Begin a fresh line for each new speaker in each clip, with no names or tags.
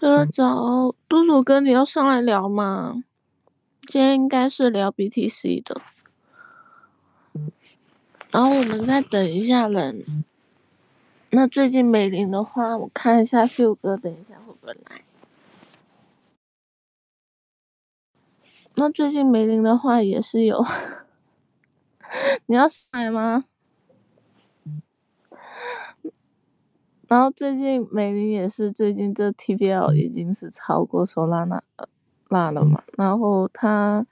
哥早，嘟嘟哥，你要上来聊吗？今天应该是聊 BTC 的，然后我们再等一下人。那最近美林的话，我看一下 Phil 哥，等一下会不会来？那最近梅林的话也是有，你要上来吗？然后最近美林也是最近这 TBL 已经是超过索拉纳拉了嘛，然后他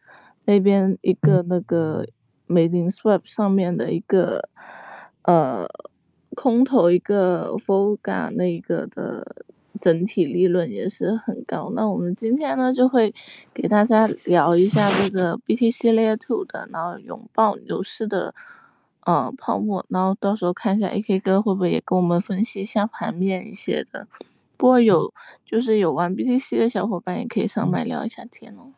那边一个那个美林 Swap 上面的一个呃空头一个 Volga 那个的整体利润也是很高。那我们今天呢就会给大家聊一下这个 BTC Layer Two 的，然后拥抱牛市的。呃，泡沫，然后到时候看一下 AK 哥会不会也跟我们分析一下盘面一些的。不过有就是有玩 BTC 的小伙伴也可以上麦聊一下天哦。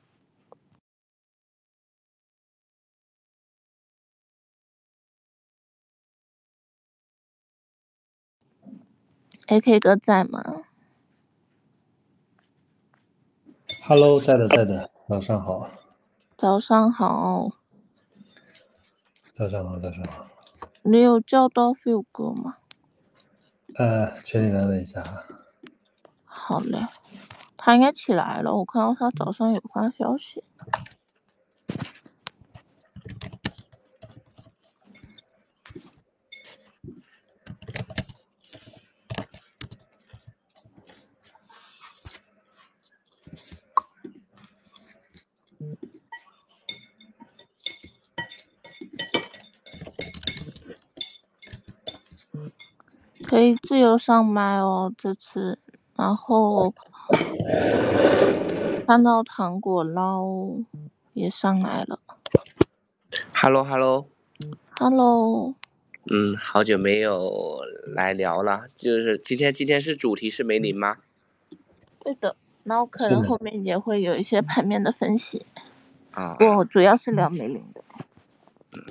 AK 哥在吗
？Hello，在的，在的，早上好。
早上好。
早上好，早上好。
你有叫到 Phil 哥吗？
呃，群里来问一下啊。
好嘞，他应该起来了，我看到他早上有发消息。可以自由上麦哦，这次，然后 看到糖果捞也上来了。
Hello，Hello，Hello。嗯，好久没有来聊了，就是今天，今天是主题是梅林吗？
对的，然后可能后面也会有一些盘面的分析。
啊。
我，主要是聊梅林的。
嗯。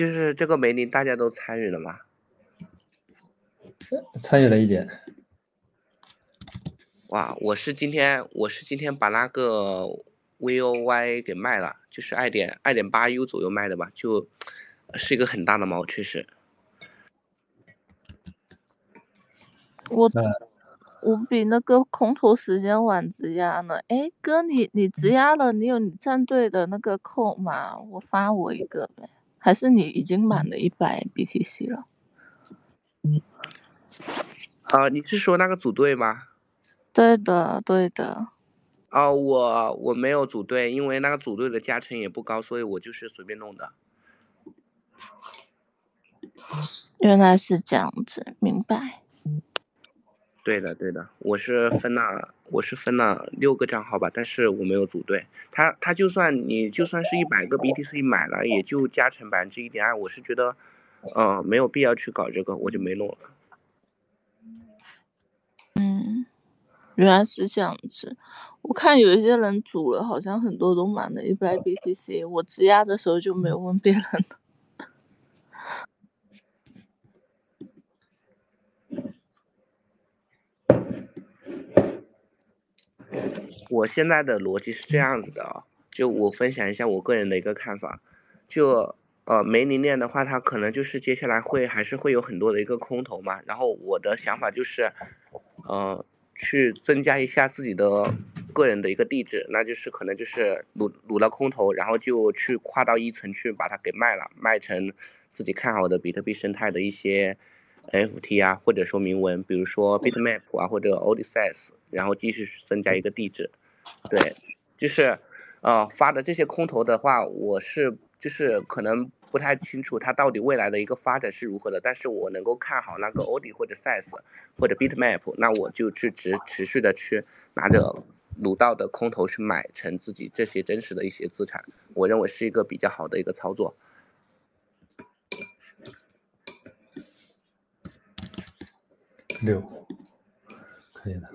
就是这个梅林，大家都参与了吗？
参与了一点。
哇，我是今天，我是今天把那个 VOY 给卖了，就是二点二点八 U 左右卖的吧，就是一个很大的猫，确实。
我我比那个空投时间晚质押呢。哎，哥，你你质押了，你有你战队的那个扣吗？我发我一个呗。还是你已经满了一百 BTC 了？
啊，你是说那个组队吗？
对的，对的。
哦，我我没有组队，因为那个组队的加成也不高，所以我就是随便弄的。
原来是这样子，明白。
对的，对的，我是分了，我是分了六个账号吧，但是我没有组队。他他就算你就算是一百个 BTC 买了，也就加成百分之一点二。我是觉得，呃，没有必要去搞这个，我就没弄了。
嗯，原来是这样子。我看有一些人组了，好像很多都满了一百 BTC。我质押的时候就没有问别人。
我现在的逻辑是这样子的啊，就我分享一下我个人的一个看法，就呃梅林链的话，它可能就是接下来会还是会有很多的一个空头嘛，然后我的想法就是，呃去增加一下自己的个人的一个地址，那就是可能就是撸撸了空头，然后就去跨到一层去把它给卖了，卖成自己看好的比特币生态的一些 FT 啊，或者说明文，比如说 Bitmap 啊或者 Odysseus。然后继续增加一个地址，对，就是，呃，发的这些空投的话，我是就是可能不太清楚它到底未来的一个发展是如何的，但是我能够看好那个 OD 或者 Size 或者 Bitmap，那我就去持持续的去拿着鲁道的空头去买成自己这些真实的一些资产，我认为是一个比较好的一个操作。
六，可以的。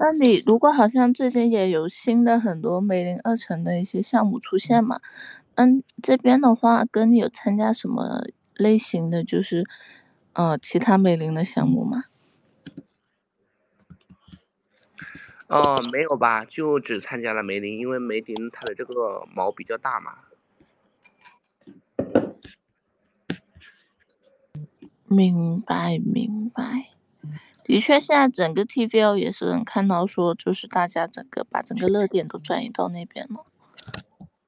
那你如果好像最近也有新的很多梅林二层的一些项目出现嘛？嗯，这边的话，跟你有参加什么类型的？就是，呃其他美林的项目吗？
哦，没有吧，就只参加了梅林，因为梅林它的这个毛比较大嘛。
明白明白，的确，现在整个 TVL 也是能看到说，就是大家整个把整个热点都转移到那边了，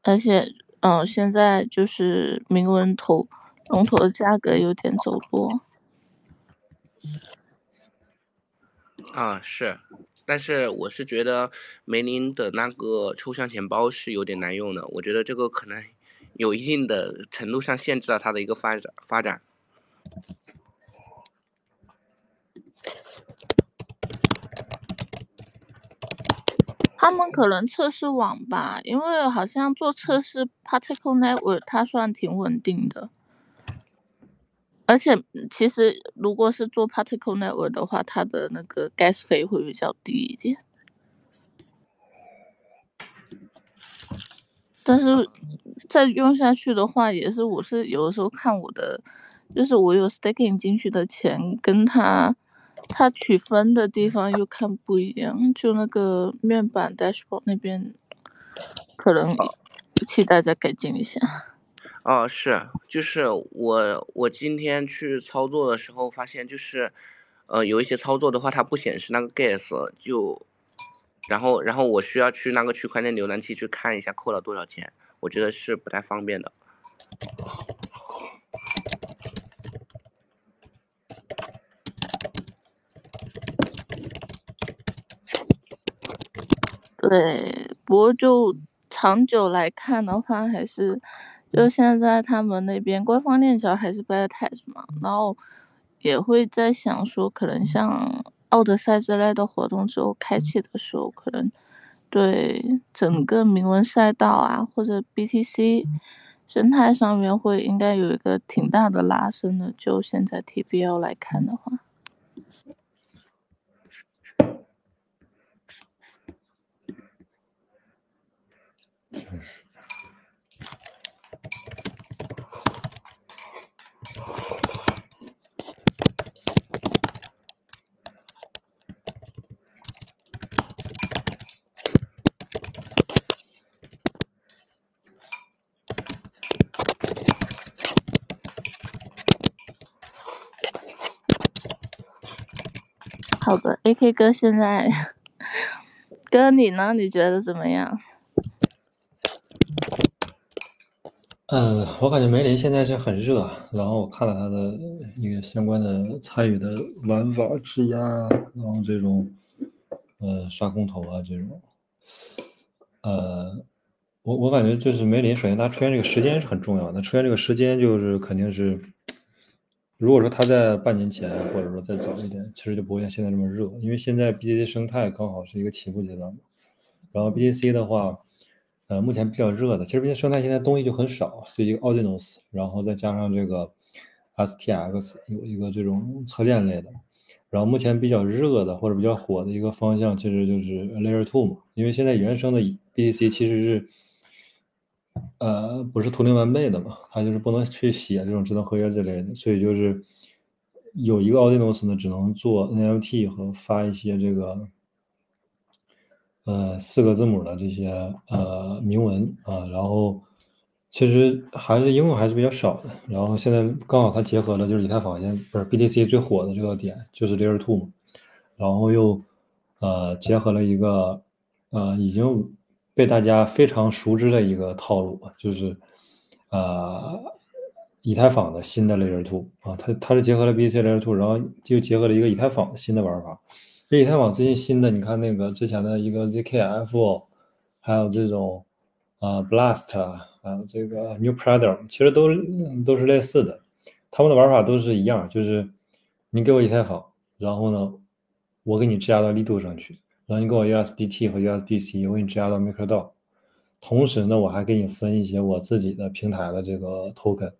而且，嗯，现在就是铭文头龙头的价格有点走弱。
啊，是，但是我是觉得梅林的那个抽象钱包是有点难用的，我觉得这个可能有一定的程度上限制了它的一个发展发展。
他们可能测试网吧，因为好像做测试 Particle Network 它算挺稳定的，而且其实如果是做 Particle Network 的话，它的那个 gas 费会比较低一点。但是再用下去的话，也是我是有的时候看我的，就是我有 staking 进去的钱跟他。它取分的地方又看不一样，就那个面板 dashboard 那边，可能期待再改进一下。
哦，是，就是我我今天去操作的时候发现，就是呃有一些操作的话，它不显示那个 gas，就然后然后我需要去那个区块链浏览器去看一下扣了多少钱，我觉得是不太方便的。
对，不过就长久来看的话，还是就现在他们那边官方链条还是 b e t test 嘛，然后也会在想说，可能像奥德赛之类的活动之后开启的时候，可能对整个铭文赛道啊或者 BTC 生态上面会应该有一个挺大的拉升的。就现在 TVL 来看的话。
确实。
好的，AK 哥现在，哥你呢？你觉得怎么样？
嗯，我感觉梅林现在是很热，然后我看了他的一个相关的参与的玩法质押，然后这种呃刷空投啊这种，呃，我我感觉就是梅林，首先它出现这个时间是很重要的，出现这个时间就是肯定是，如果说他在半年前或者说再早一点，其实就不会像现在这么热，因为现在 BTC 生态刚好是一个起步阶段嘛，然后 BTC 的话。呃，目前比较热的，其实生态现在东西就很少，就一个 Audinos，然后再加上这个 STX 有一个这种侧链类的，然后目前比较热的或者比较火的一个方向，其实就是 Layer Two 嘛，因为现在原生的 BTC 其实是，呃，不是图灵完备的嘛，它就是不能去写这种智能合约之类的，所以就是有一个 Audinos 呢，只能做 NFT 和发一些这个。呃，四个字母的这些呃铭文啊，然后其实还是应用还是比较少的。然后现在刚好它结合了就是以太坊现在不是 BTC 最火的这个点就是 Layer Two 嘛，然后又呃结合了一个呃已经被大家非常熟知的一个套路，就是呃以太坊的新的 Layer Two 啊，它它是结合了 BTC Layer Two，然后又结合了一个以太坊的新的玩法。以太坊最近新的，你看那个之前的一个 ZKF，还有这种啊 Blast，还有这个 New Predator，其实都都是类似的，他们的玩法都是一样，就是你给我以太坊，然后呢，我给你质押到力度上去，然后你给我 USDT 和 USDC，我给你质押到 MakerDAO，同时呢，我还给你分一些我自己的平台的这个 token，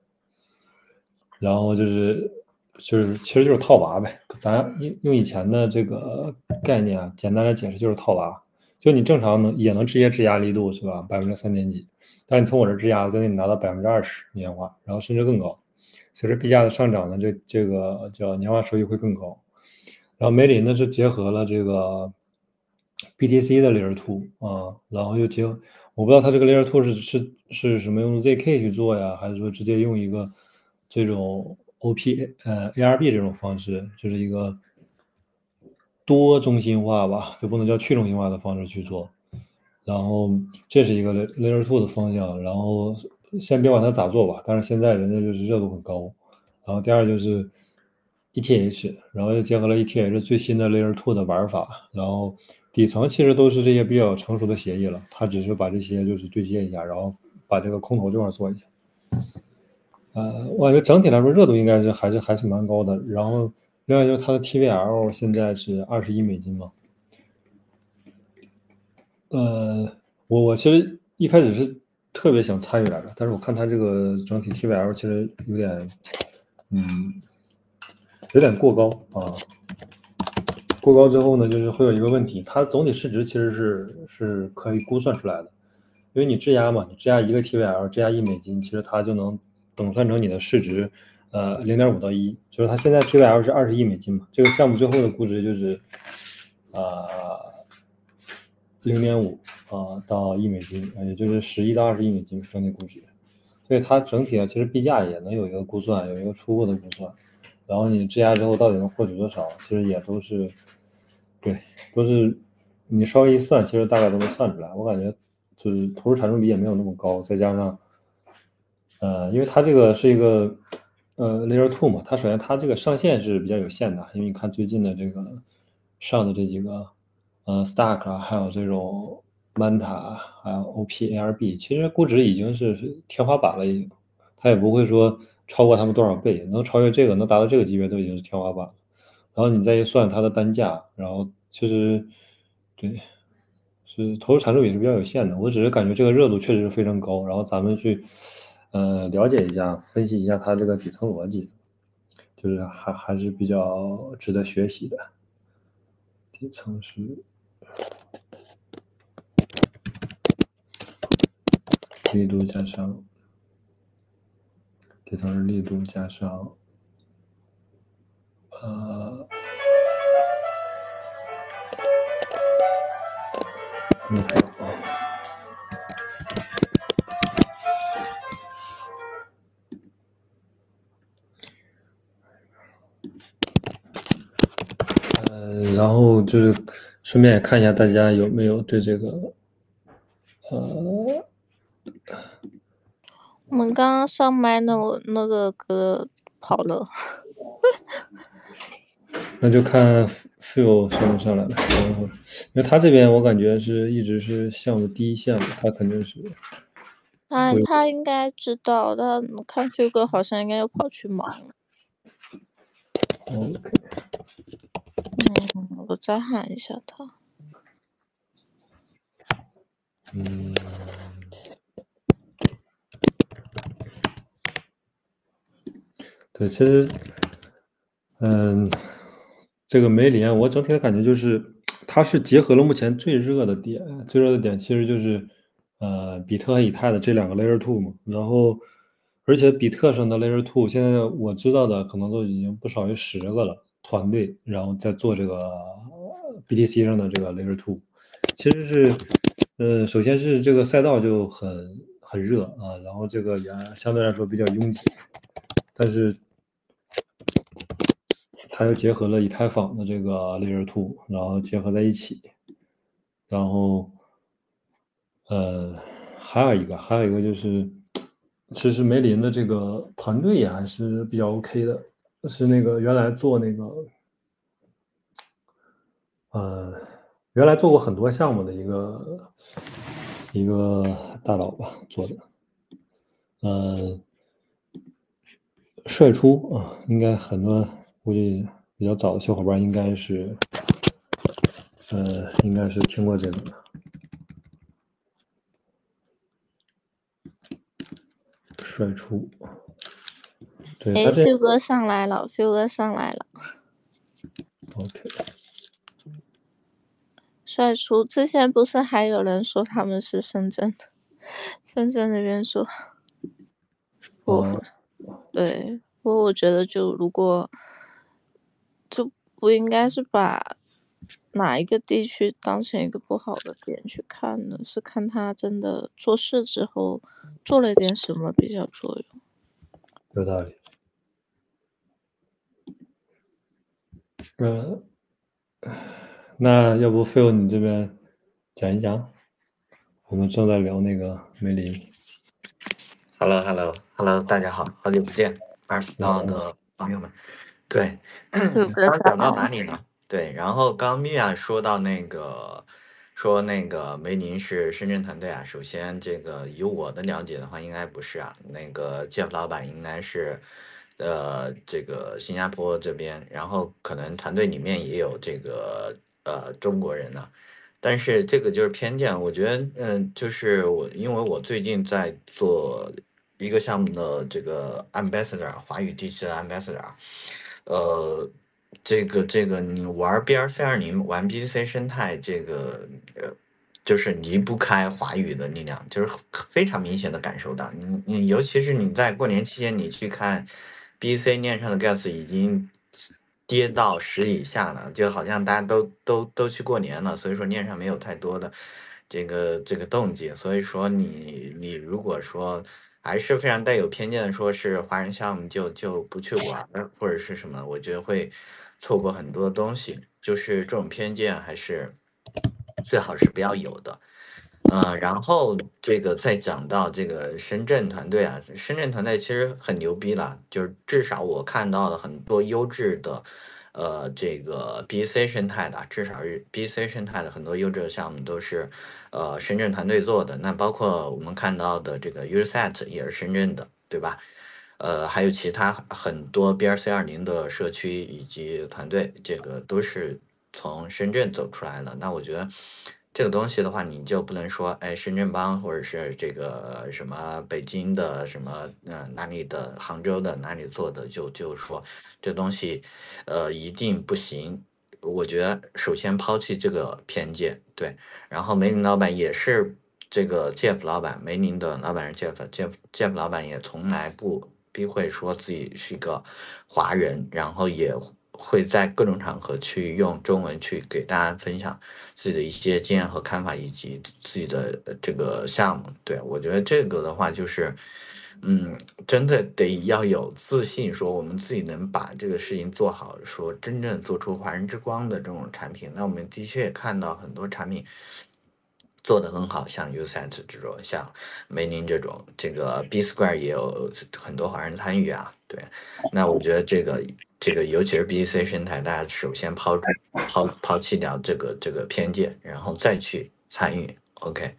然后就是。就是其实就是套娃呗，咱用用以前的这个概念啊，简单来解释就是套娃。就你正常能也能直接质押力度是吧？百分之三点几，但是你从我这质押，就给你拿到百分之二十年化，然后甚至更高。随着币价的上涨呢，这这个叫年化收益会更高。然后梅林呢是结合了这个 BTC 的 Layer Two 啊，然后又结合，我不知道它这个 Layer Two 是是是什么用 ZK 去做呀，还是说直接用一个这种 OP 呃 ARB 这种方式，就是一个多中心化吧，就不能叫去中心化的方式去做。然后这是一个 Layer Two 的方向，然后先别管它咋做吧，但是现在人家就是热度很高。然后第二就是 ETH，然后又结合了 ETH 最新的 Layer Two 的玩法，然后底层其实都是这些比较成熟的协议了，它只是把这些就是对接一下，然后把这个空投这块做一下。呃，我感觉整体来说热度应该是还是还是蛮高的。然后另外就是它的 TVL 现在是二十亿美金嘛。呃，我我其实一开始是特别想参与来的，但是我看它这个整体 TVL 其实有点，嗯，有点过高啊。过高之后呢，就是会有一个问题，它总体市值其实是是可以估算出来的，因为你质押嘛，你质押一个 TVL，质押一美金，其实它就能等算成你的市值，呃，零点五到一，就是它现在 TVL 是二十亿美金嘛，这个项目最后的估值就是，呃。零点五啊到一美金，也就是十亿到二十亿美金整体估值，所以它整体啊其实币价也能有一个估算，有一个初步的估算，然后你质押之后到底能获取多少，其实也都是，对，都是你稍微一算，其实大概都能算出来。我感觉就是投入产出比也没有那么高，再加上，呃，因为它这个是一个呃 layer two 嘛，它首先它这个上限是比较有限的，因为你看最近的这个上的这几个。呃，Stack，还有这种 Manta，还有 OPARB，其实估值已经是天花板了，已经，它也不会说超过他们多少倍，能超越这个，能达到这个级别都已经是天花板了。然后你再一算它的单价，然后其实对，是投入产出比是比较有限的。我只是感觉这个热度确实是非常高，然后咱们去呃了解一下，分析一下它这个底层逻辑，就是还还是比较值得学习的。底层是。力度加上底层是力度加上呃，呃，就是顺便也看一下大家有没有对这个呃。
我们刚刚上麦那那个歌跑了，
那就看 feel 上不上来了。因为他这边我感觉是一直是项目第一线的，他肯定是。
他他应该知道，但看 feel 哥好像应该要跑去忙了。
OK。
嗯，我再喊一下他。
嗯。对，其实，嗯，这个梅林，我整体的感觉就是，它是结合了目前最热的点，最热的点其实就是，呃，比特和以太的这两个 Layer Two 嘛。然后，而且比特上的 Layer Two，现在我知道的可能都已经不少于十个了团队，然后在做这个 BTC 上的这个 Layer Two，其实是，呃，首先是这个赛道就很很热啊，然后这个也相对来说比较拥挤，但是。它又结合了以太坊的这个 Layer Two，然后结合在一起，然后，呃，还有一个，还有一个就是，其实梅林的这个团队也还是比较 OK 的，是那个原来做那个，呃，原来做过很多项目的一个一个大佬吧做的，呃，帅出啊，应该很多。估计比较早的小伙伴应该是，呃，应该是听过这个的。帅出，对，
哎，Q 哥上来了，Q 哥上来了。
OK。
帅叔，之前不是还有人说他们是深圳的，深圳那边说，
哦，
对。不过我觉得，就如果就不应该是把哪一个地区当成一个不好的点去看呢，是看他真的做事之后做了一点什么比较作用。
有道理。嗯，那要不 Phil 你这边讲一讲？我们正在聊那个梅林。
Hello，Hello，Hello，大家好，好久不见，二十道的朋友们。对，刚讲到哪里呢？对，然后刚米娅说到那个，说那个梅林是深圳团队啊。首先，这个以我的了解的话，应该不是啊。那个 Jeff 老板应该是，呃，这个新加坡这边，然后可能团队里面也有这个呃中国人呢、但是这个就是偏见，我觉得，嗯，就是我，因为我最近在做一个项目的这个 ambassador，华语地区的 ambassador，呃，这个这个你玩 BRC 二零，玩 B C 生态，这个呃，就是离不开华语的力量，就是非常明显的感受到，你你尤其是你在过年期间，你去看 B、C 链上的 gas 已经跌到十以下了，就好像大家都都都去过年了，所以说链上没有太多的这个这个动静，所以说你你如果说还是非常带有偏见的说是华人项目就就不去玩儿或者是什么，我觉得会错过很多东西，就是这种偏见还是最好是不要有的。呃，然后这个再讲到这个深圳团队啊，深圳团队其实很牛逼了，就是至少我看到了很多优质的，呃，这个 BC 生态的，至少是 BC 生态的很多优质的项目都是，呃，深圳团队做的。那包括我们看到的这个 Uset 也是深圳的，对吧？呃，还有其他很多 BRC 二零的社区以及团队，这个都是从深圳走出来的。那我觉得这个东西的话，你就不能说，哎，深圳帮或者是这个什么北京的什么呃哪里的杭州的哪里做的，就就说这东西呃一定不行。我觉得首先抛弃这个偏见，对，然后梅林老板也是这个 Jeff 老板，梅林的老板是 Jeff，Jeff Jeff 老板也从来不避讳说自己是一个华人，然后也会在各种场合去用中文去给大家分享自己的一些经验和看法，以及自己的这个项目。对我觉得这个的话就是。嗯，真的得要有自信，说我们自己能把这个事情做好，说真正做出华人之光的这种产品。那我们的确看到很多产品做的很好，像 Uset 这种，像梅林这种，这个 B Square 也有很多华人参与啊。对，那我觉得这个这个，尤其是 BC 生态，大家首先抛抛抛弃掉这个这个偏见，然后再去参与。OK，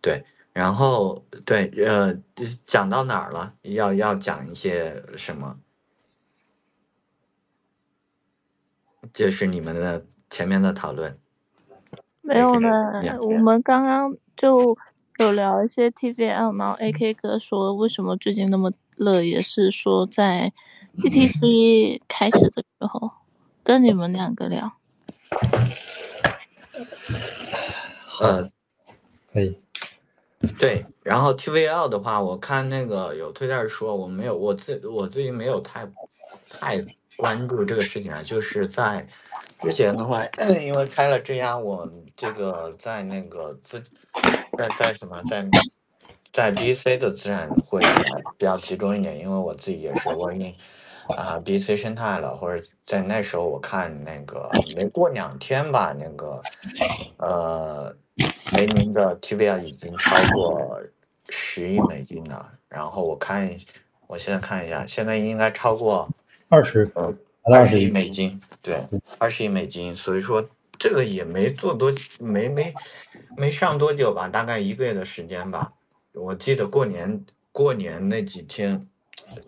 对。然后对，呃，讲到哪儿了？要要讲一些什么？就是你们的前面的讨论。
没有呢我们刚刚就有聊一些 TVL，然后 AK 哥说为什么最近那么热，也是说在 BTC 开始的时候跟你们两个聊。
呃，
可以。
对，然后 TVL 的话，我看那个有推特说，我没有，我自我最近没有太太关注这个事情啊，就是在之前的话，因为开了质押，我这个在那个资在在什么在在 BC 的资产会比较集中一点，因为我自己也是 working 啊 BC 生态了，或者在那时候我看那个没过两天吧，那个呃。梅林的 TVL 已经超过十亿美金了，然后我看，我现在看一下，现在应该超过
二十，
呃
二
二十亿美金，对，二十亿美金，所以说这个也没做多，没没没上多久吧，大概一个月的时间吧。我记得过年过年那几天，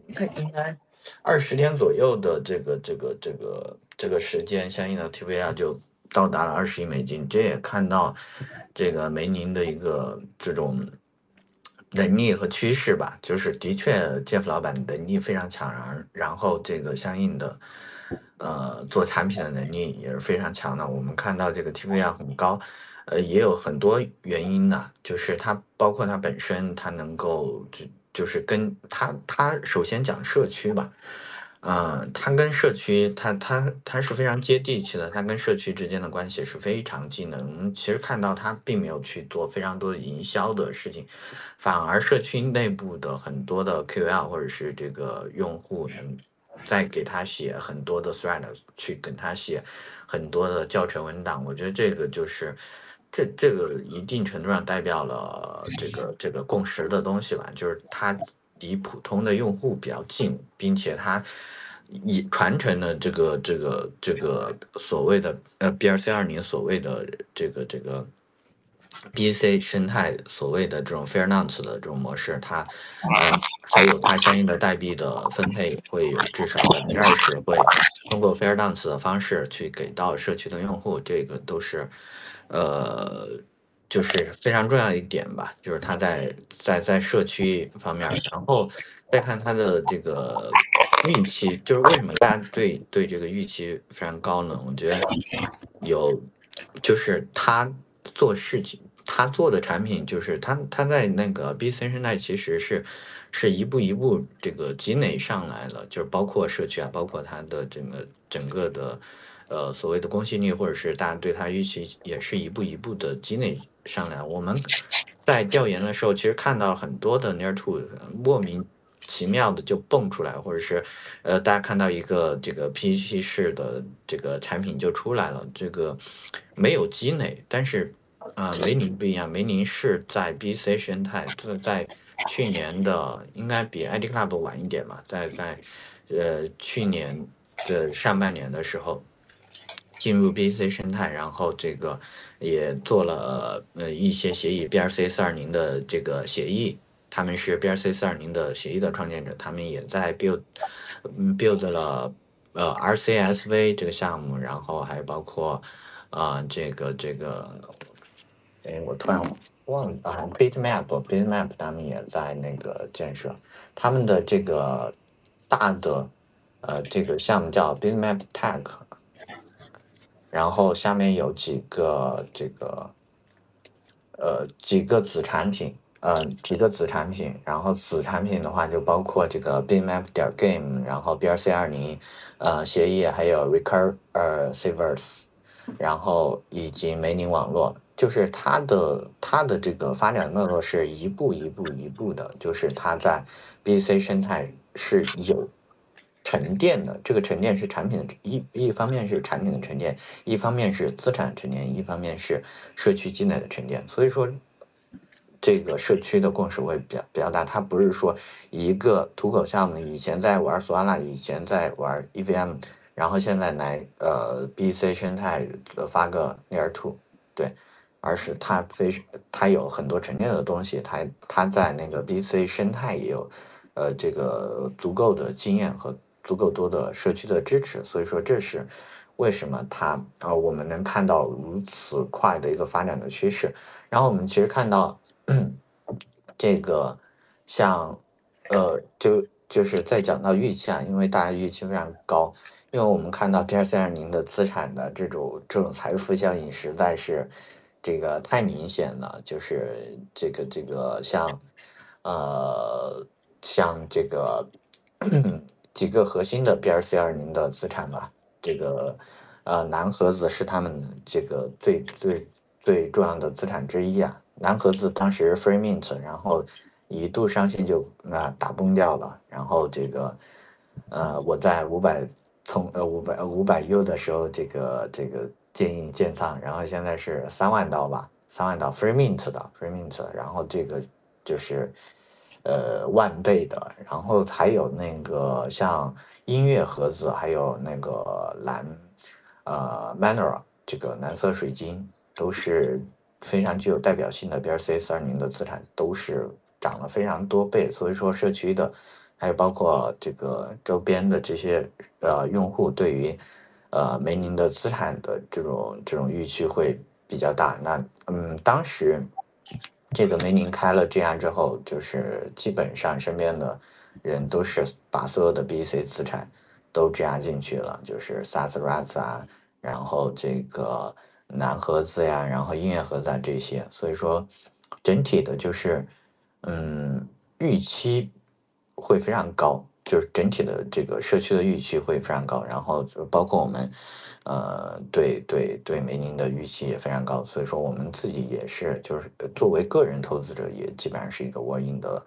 那应该二十天左右的这个这个这个这个时间，相应的 TVR 就。到达了二十亿美金，这也看到这个梅宁的一个这种能力和趋势吧。就是的确，Jeff 老板能力非常强，然然后这个相应的呃做产品的能力也是非常强的。我们看到这个 TVR 很高，呃，也有很多原因呢，就是它包括它本身它能够就就是跟他他首先讲社区吧，嗯，它跟社区，它它它是非常接地气的，它跟社区之间的关系是非常近的。我们其实看到它并没有去做非常多的营销的事情，反而社区内部的很多的 QL 或者是这个用户能再给他写很多的 thread，去跟他写很多的教程文档。我觉得这个就是这这个一定程度上代表了这个这个共识的东西吧，就是它离普通的用户比较近，并且它以传承的这个这个这个所谓的呃 BRC 二零所谓的这个这个 BC 生态所谓的这种 fair nonce 的这种模式，它呃还有它相应的代币的分配会有至少百分之二十会通过 fair nonce 的方式去给到社区的用户，这个都是呃。就是非常重要一点吧，就是它在在在社区方面，然后再看它的这个预期，就是为什么大家对对这个预期非常高呢？我觉得有，就是他做事情，他做的产品，就是他他在那个 B C 生态其实是是一步一步这个积累上来的，就是包括社区啊，包括他的整个整个的。呃，所谓的公信力，或者是大家对他预期，也是一步一步的积累上来。我们在调研的时候，其实看到很多的 Near Two 莫名其妙的就蹦出来，或者是呃，大家看到一个这个 PPT 式的这个产品就出来了，这个没有积累。但是啊，梅林不一样，梅林是在 BC 生态，在在去年的应该比 ID Club 晚一点嘛，在在呃去年的上半年的时候。进入 BC 生态，然后这个也做了呃一些协议，BRC 四二零的这个协议，他们是 BRC 四二零的协议的创建者，他们也在 build build 了呃 RCSV 这个项目，然后还包括啊这个这个，哎我突然忘了啊 Bitmap Bitmap 他们也在那个建设，他们的这个大的呃这个项目叫 Bitmap Tech。然后下面有几个这个，呃，几个子产品，呃，几个子产品。然后子产品的话就包括这个 Bitmap 点 Game，然后 BRC 二零，呃，协议还有 Recur 呃，severs 然后以及梅林网络，就是它的它的这个发展脉络是一步一步一步的，就是它在 BC 生态是有。沉淀的这个沉淀是产品的一一方面是产品的沉淀，一方面是资产沉淀，一方面是社区积累的沉淀。所以说，这个社区的共识会比较比较大。它不是说一个土口项目以前在玩索拉拉，以前在玩 EVM，然后现在来呃 BC 生态发个 Layer Two，对，而是它非它有很多沉淀的东西，它它在那个 BC 生态也有呃这个足够的经验和。足够多的社区的支持，所以说这是为什么它啊我们能看到如此快的一个发展的趋势。然后我们其实看到这个像呃就就是在讲到预期啊，因为大家预期非常高，因为我们看到 P R 三二零的资产的这种这种财富效应实在是这个太明显了，就是这个这个像呃像这个。几个核心的 BRC 二零的资产吧，这个呃蓝盒子是他们这个最最最重要的资产之一啊。蓝盒子当时 Free Mint，然后一度上线就啊打崩掉了，然后这个呃我在五百从呃五百五百 U 的时候，这个这个建议建仓，然后现在是三万刀吧，三万刀 Free Mint 的 Free Mint，然后这个就是。呃，万倍的，然后还有那个像音乐盒子，还有那个蓝，呃，Manora 这个蓝色水晶都是非常具有代表性的 BRC 四二零的资产，都是涨了非常多倍。所以说，社区的，还有包括这个周边的这些呃用户，对于呃梅林的资产的这种这种预期会比较大。那嗯，当时。这个梅林开了质押之后，就是基本上身边的人都是把所有的 BC 资产都质押进去了，就是 SAS RAS 啊，然后这个蓝盒子呀，然后音乐盒子啊这些。所以说，整体的就是，嗯，预期会非常高，就是整体的这个社区的预期会非常高，然后就包括我们，呃，对对对梅宁的预期也非常高，所以说我们自己也是，就是作为个人投资者，也基本上是一个 all in 的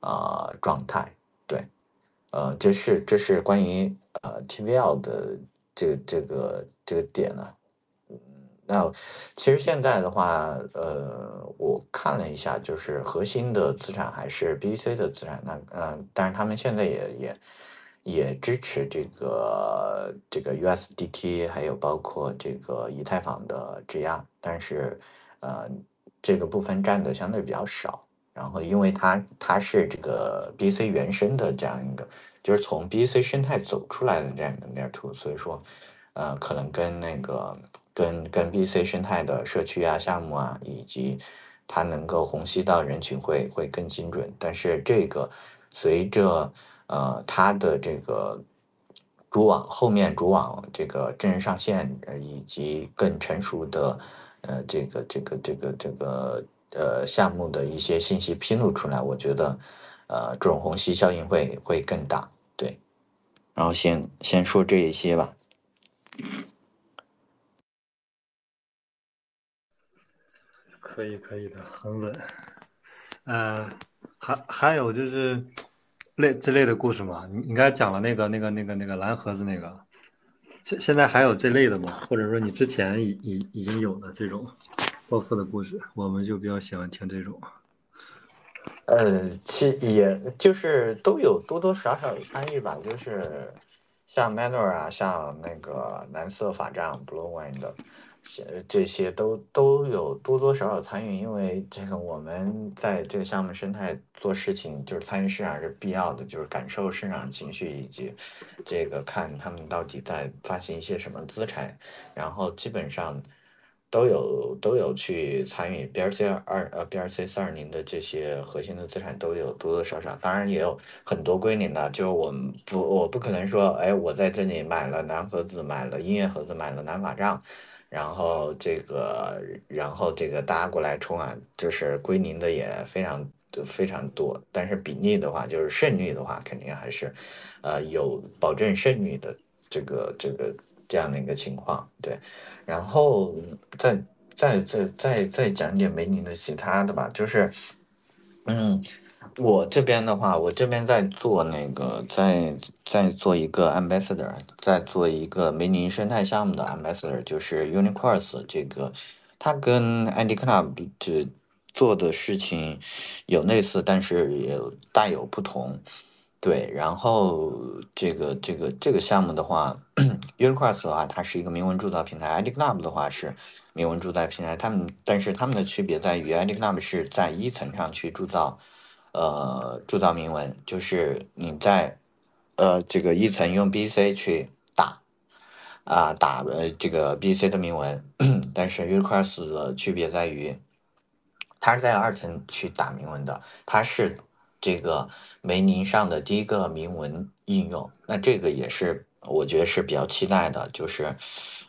啊状态，对，呃，这是这是关于呃 TVL 的这这个这个点呢。那其实现在的话，呃，我看了一下，就是核心的资产还是 B C 的资产。那嗯，但是他们现在也也也支持这个这个 USDT，还有包括这个以太坊的质押，但是呃，这个部分占的相对比较少。然后，因为它它是这个 B C 原生的这样一个，就是从 B C 生态走出来的这样一个 Layer Two，所以说，呃，可能跟那个。跟跟 BC 生态的社区啊、项目啊，以及它能够虹吸到人群会会更精准。但是这个随着呃它的这个主网后面主网这个真人上线，以及更成熟的呃这个这个这个这个呃项目的一些信息披露出来，我觉得呃这种虹吸效应会会更大。对，然后先先说这一些吧。
可以可以的，很稳。呃，还还有就是类这类的故事嘛？你你刚才讲了那个那个那个那个蓝盒子那个，现现在还有这类的吗？或者说你之前已已已经有的这种暴富的故事，我们就比较喜欢听这种。
呃，其也就是都有多多少少有参与吧，就是像 Manor 啊，像那个蓝色法杖 Blue Wind。这些都都有多多少少参与，因为这个我们在这个项目生态做事情，就是参与市场是必要的，就是感受市场情绪以及这个看他们到底在发行一些什么资产，然后基本上都有都有去参与 BRC 二呃 BRC 四二零的这些核心的资产都有多多少少，当然也有很多归零的，就是我们不我不可能说，哎，我在这里买了蓝盒子，买了音乐盒子，买了蓝法杖。然后这个，然后这个大家过来冲啊，就是归零的也非常非常多，但是比例的话，就是胜率的话，肯定还是，呃，有保证胜率的这个这个这样的一个情况，对。然后再再再再再讲点梅宁的其他的吧，就是，嗯。我这边的话，我这边在做那个，在在做一个 ambassador，在做一个梅林生态项目的 ambassador，就是 Uniquars 这个，它跟 ID Club 这做的事情有类似，但是也大有不同。对，然后这个这个这个项目的话，Uniquars 的话，它是一个铭文铸造平台，ID Club 的话是铭文铸造平台，他们但是他们的区别在于，ID Club 是在一层上去铸造。呃，铸造铭文就是你在，呃，这个一层用 B C 去打，啊，打呃这个 B C 的铭文，但是 Unicross 的区别在于，它是在二层去打铭文的，它是这个梅宁上的第一个铭文应用，那这个也是我觉得是比较期待的，就是，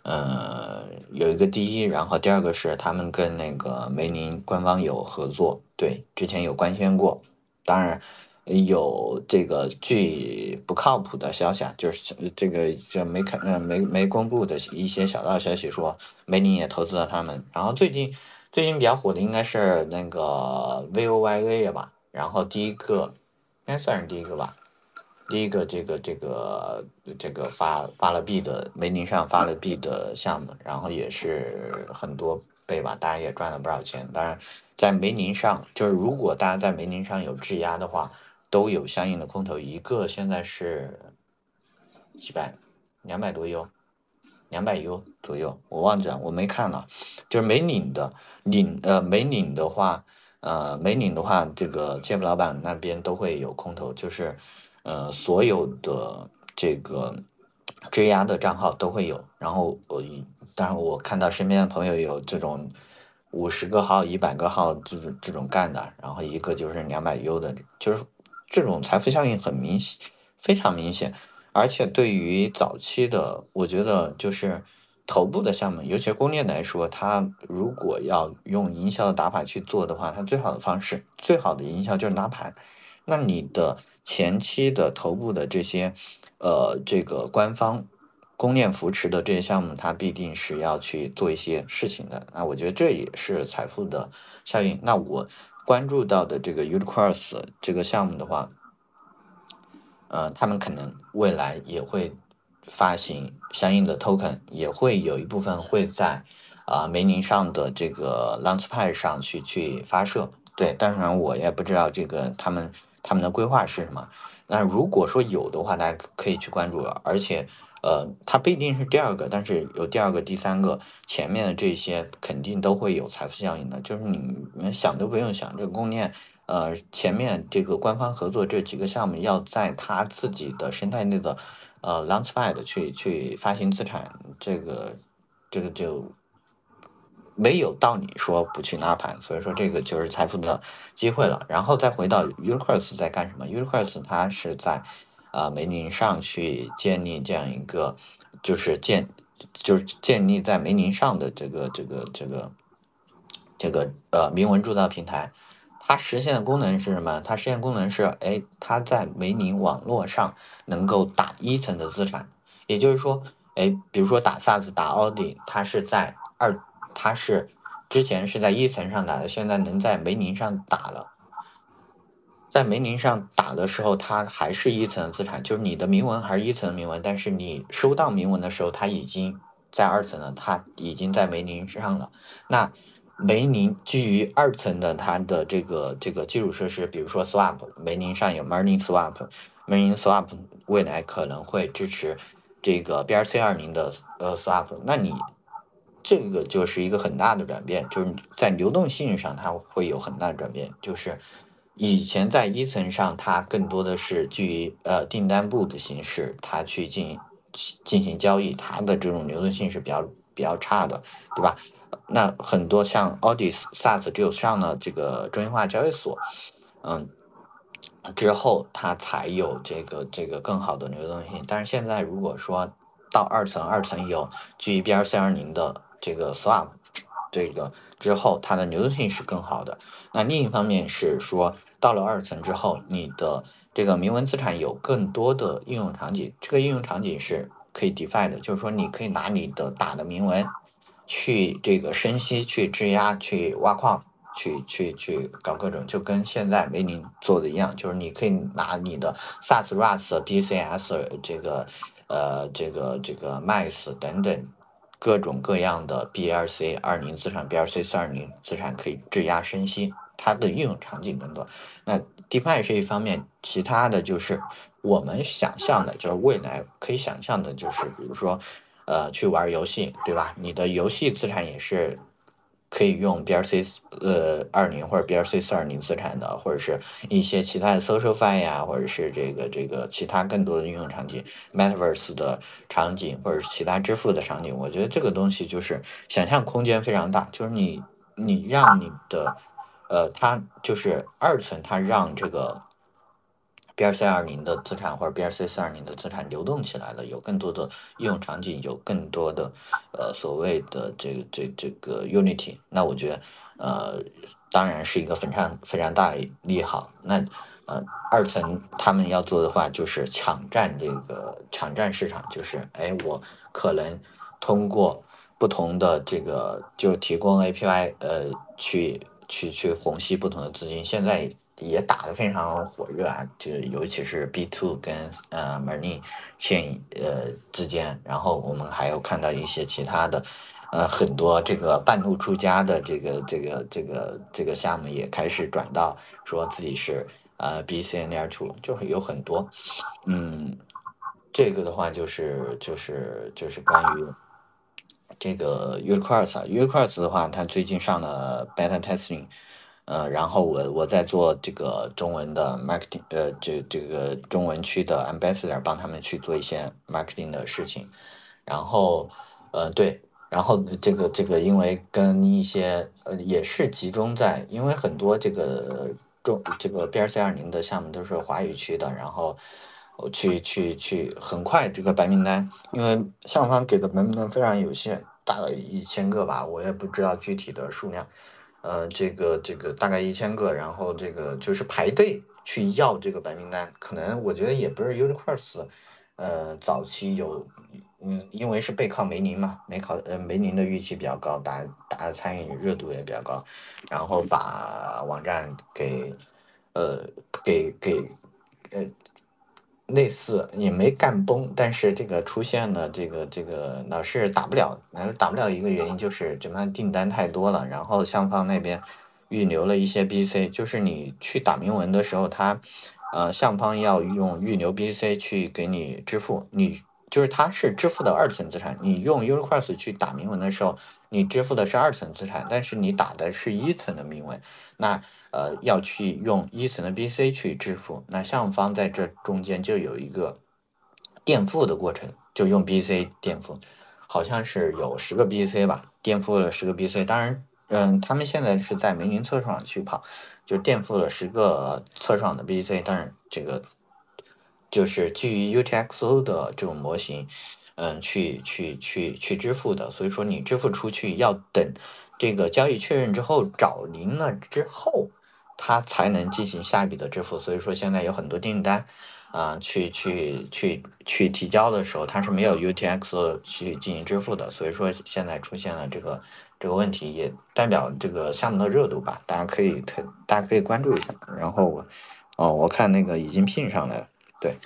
呃，有一个第一，然后第二个是他们跟那个梅宁官方有合作，对，之前有官宣过。当然，有这个据不靠谱的消息啊，就是这个就没看呃没没公布的一些小道消息说，梅林也投资了他们。然后最近最近比较火的应该是那个 VOYA 吧，然后第一个应该算是第一个吧，第一个这个这个这个发发了币的梅林上发了币的项目，然后也是很多倍吧，大家也赚了不少钱。当然。在梅宁上，就是如果大家在梅宁上有质押的话，都有相应的空头。一个现在是几百，两百多 U，两百 U 左右，我忘记了，我没看了。就是没领的，领呃没领的话，呃没领的话，这个 Jeff 老板那边都会有空头，就是呃所有的这个质押的账号都会有。然后我当然我看到身边的朋友有这种。五十个号、一百个号，这种这种干的，然后一个就是两百 U 的，就是这种财富效应很明显，非常明显。而且对于早期的，我觉得就是头部的项目，尤其攻略来说，它如果要用营销的打法去做的话，它最好的方式、最好的营销就是拉盘。那你的前期的头部的这些，呃，这个官方公链扶持的这些项目，它必定是要去做一些事情的。那我觉得这也是财富的效应。那我关注到的这个 Unicross 这个项目的话，呃，他们可能未来也会发行相应的 token，也会有一部分会在啊梅宁上的这个 Launchpad 上去去发射。对，当然我也不知道这个他们他们的规划是什么。那如果说有的话，大家可以去关注。而且，呃，它不一定是第二个，但是有第二个、第三个，前面的这些肯定都会有财富效应的。就是你们想都不用想，这个供应链。呃，前面这个官方合作这几个项目要在他自己的生态内的呃 Launchpad 去去发行资产，这个这个就没有道理说不去拉盘，所以说这个就是财富的机会了。然后再回到 u n i c r s 在干什么？Unicross 它是在啊梅林上去建立这样一个，就是建就是建立在梅林上的这个这个这个这个呃铭文铸造平台。它实现的功能是什么？它实现功能是，哎，它在梅林网络上能够打一层的资产，也就是说，哎，比如说打 SaaS、打奥迪，它是在二，它是之前是在一层上打的，现在能在梅林上打了。在梅林上打的时候，它还是一层资产，就是你的铭文还是一层铭文，但是你收到铭文的时候，它已经在二层了，它已经在梅宁上了。那梅林基于二层的它的这个这个基础设施，比如说 Swap，梅林上有 Morning Swap，梅宁 Swap 未来可能会支持这个 BRC 二零的呃 Swap，那你这个就是一个很大的转变，就是在流动性上它会有很大的转变，就是以前在一层上它更多的是基于呃订单簿的形式，它去进进行交易，它的这种流动性是比较比较差的，对吧？那很多像 Audis SaaS 只有上了这个中心化交易所，嗯，之后它才有这个这个更好的流动性。但是现在如果说到二层，二层有基于 BRC 二零的这个 Swap，这个之后它的流动性是更好的。那另一方面是说，到了二层之后，你的这个铭文资产有更多的应用场景。这个应用场景是可以 define 的，就是说你可以拿你的打的铭文。去这个深吸、去质押、去挖矿、去去去搞各种，就跟现在梅林做的一样，就是你可以拿你的 SaaS、RaaS、BCS 这个呃这个这个 MAX 等等各种各样的 BRC 二零资产、BRC 四二零资产可以质押生息，它的应用场景更多。那 DeFi 是一方面，其他的就是我们想象的，就是未来可以想象的，就是比如说。呃，去玩游戏，对吧？你的游戏资产也是可以用 BRC 呃二零或者 BRC 四二零资产的，或者是一些其他的 social fi 呀，或者是这个这个其他更多的应用场景，Metaverse 的场景，或者是其他支付的场景。我觉得这个东西就是想象空间非常大，就是你你让你的呃，它就是二层，它让这个。BRC 二零的资产或者 BRC 四二零的资产流动起来了，有更多的应用场景，有更多的呃所谓的这个这这个 Unity，那我觉得呃当然是一个非常非常大的利好。那呃二层他们要做的话就是抢占这个抢占市场，就是哎我可能通过不同的这个就提供 API 呃去去去虹吸不同的资金，现在。也打得非常火热啊，就尤其是 B two 跟呃 Money 欠呃之间，然后我们还有看到一些其他的，呃很多这个半路出家的这个这个这个这个项目也开始转到说自己是呃 B C N L two，就会有很多，嗯，这个的话就是就是就是关于这个 Unicross，Unicross 的话，它最近上了 Beta Testing。呃，然后我我在做这个中文的 marketing，呃，这这个中文区的 ambassador，帮他们去做一些 marketing 的事情。然后，呃，对，然后这个这个，因为跟一些呃，也是集中在，因为很多这个中这个 B R C 二零的项目都是华语区的，然后我去去去，很快这个白名单，因为项目方给的白名单非常有限，大概一千个吧，我也不知道具体的数量。呃，这个这个大概一千个，然后这个就是排队去要这个白名单，可能我觉得也不是 Universe，呃，早期有，嗯，因为是背靠梅林嘛，梅考呃梅林的预期比较高，大大家参与热度也比较高，然后把网站给，呃，给给，呃。类似也没干崩，但是这个出现了这个这个老是打不了，老是打不了一个原因就是这边订单太多了，然后向方那边预留了一些 BC，就是你去打铭文的时候，他呃向方要用预留 BC 去给你支付，你就是它是支付的二层资产，你用 Uniqurse 去打铭文的时候，你支付的是二层资产，但是你打的是一层的铭文，那。呃，要去用一层的 BC 去支付，那上方在这中间就有一个垫付的过程，就用 BC 垫付，好像是有十个 BC 吧，垫付了十个 BC。当然，嗯，他们现在是在梅林测试上去跑，就垫付了十个测试上的 BC，但是这个就是基于 UTXO 的这种模型，嗯，去去去去支付的，所以说你支付出去要等这个交易确认之后找您了之后。它才能进行下一笔的支付，所以说现在有很多订单，啊，去去去去提交的时候，它是没有 UTX 去进行支付的，所以说现在出现了这个这个问题，也代表这个项目的热度吧，大家可以特大家可以关注一下。然后我，哦，我看那个已经聘上来了，对。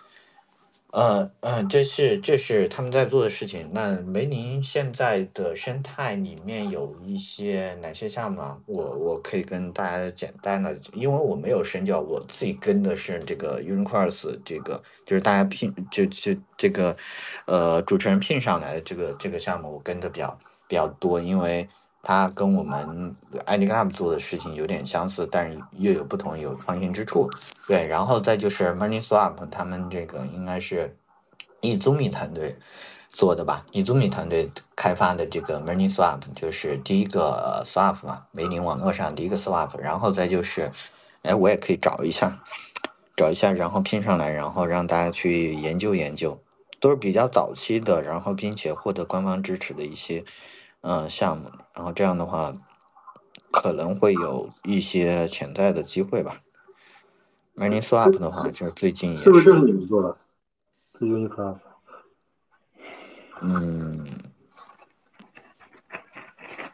呃嗯，这是这是他们在做的事情。那梅林现在的生态里面有一些哪些项目啊？我我可以跟大家简单的，因为我没有深交，我自己跟的是这个 Uniqurse，这个就是大家聘就就这个，呃，主持人聘上来的这个这个项目，我跟的比较比较多，因为。它跟我们 ID Club 做的事情有点相似，但是又有不同，有创新之处。对，然后再就是 Money Swap，他们这个应该是 Izumi 团队做的吧？Izumi 团队开发的这个 Money Swap 就是第一个 Swap 嘛，梅林网络上第一个 Swap。然后再就是，哎，我也可以找一下，找一下，然后拼上来，然后让大家去研究研究，都是比较早期的，然后并且获得官方支持的一些。嗯，项目，然后这样的话，可能会有一些潜在的机会吧。Money Swap 的话，就是最近也
是不是就是你们做的？是 Uniclass。
嗯，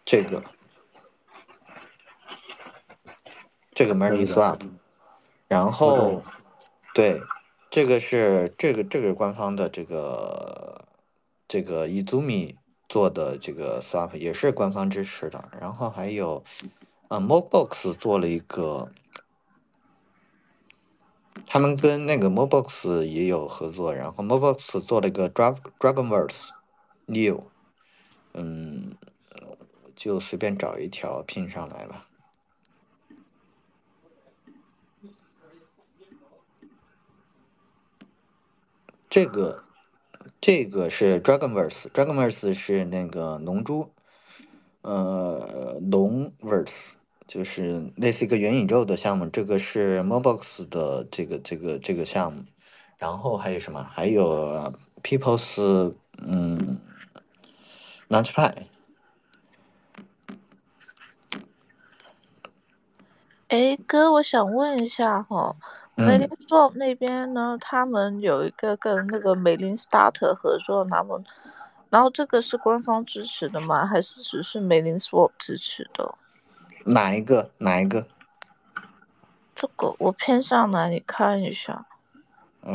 这个，这个 Money Swap，然后，对，这个是这个这个官方的这个这个 Izumi。做的这个 swap 也是官方支持的，然后还有，呃，Mobox 做了一个，他们跟那个 Mobox 也有合作，然后 Mobox 做了一个 Dragon Dragonverse New，嗯，就随便找一条拼上来吧，这个。这个是 Dragonverse，Dragonverse 是那个龙珠，呃，龙 verse 就是类似一个元宇宙的项目。这个是 Mobox 的这个这个这个项目。然后还有什么？还有 People's 嗯 l u n c h p a d。
哎，哥，我想问一下哈。梅林 Swap 那边呢，他们有一个跟那个美林 Starter 合作，他们，然后这个是官方支持的吗？还是只是梅林 Swap 支持的？
哪一个？哪一个？
这个我偏上来，你看一下。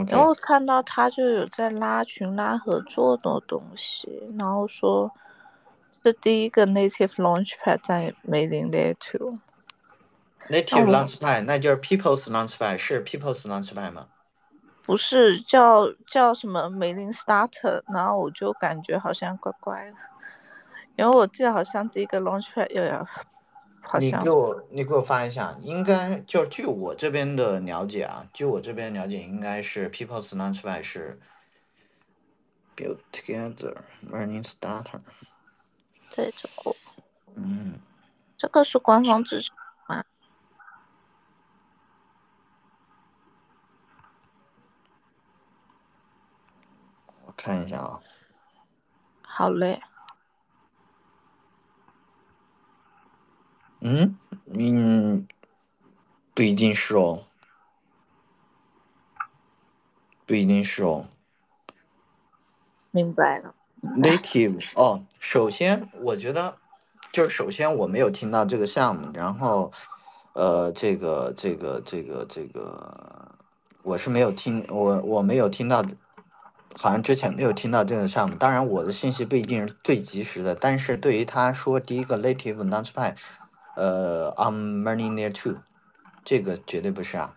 然后看到他就有在拉群、拉合作的东西，然后说这第一个 Native Launchpad 在梅林 Layer Two。
Native Launchpad，那就是 People's Launchpad，是 People's Launchpad 吗？
不是，叫叫什么梅林 Starter，然后我就感觉好像怪怪的，因为我记得好像第一个 Launchpad 又要，好
像。你给我，你给我发一下，应该就据我这边的了解啊，据我这边了解，应该是 People's Launchpad 是 Build Together Learning Starter。
对，这个。
嗯。
这个是官方支持。
看一下啊，
好嘞。
嗯，嗯，不一定是哦。不一定是哦。
明白了。
native 哦，首先我觉得就是首先我没有听到这个项目，然后呃，这个这个这个这个我是没有听我我没有听到，好像之前没有听到这个项目。当然我的信息不一定是最及时的，但是对于他说第一个 native launchpad，呃，I'm learning there too，这个绝对不是啊。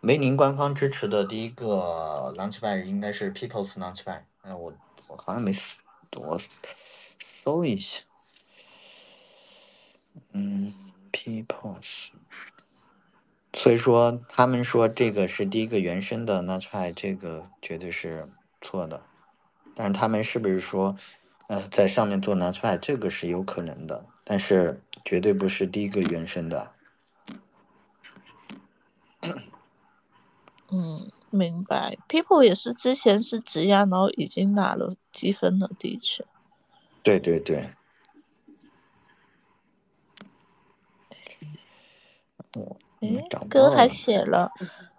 梅林官方支持的第一个 launchpad 应该是 People's launchpad，哎、我我好像没搜，我搜一下，嗯，People's，所以说他们说这个是第一个原生的 launchpad，这个绝对是错的，但是他们是不是说，呃，在上面做 launchpad，这个是有可能的，但是绝对不是第一个原生的。
嗯，明白。People 也是之前是质押，然后已经拿了积分的地区。
对对对，我
诶
嗯找，不
哥还写了，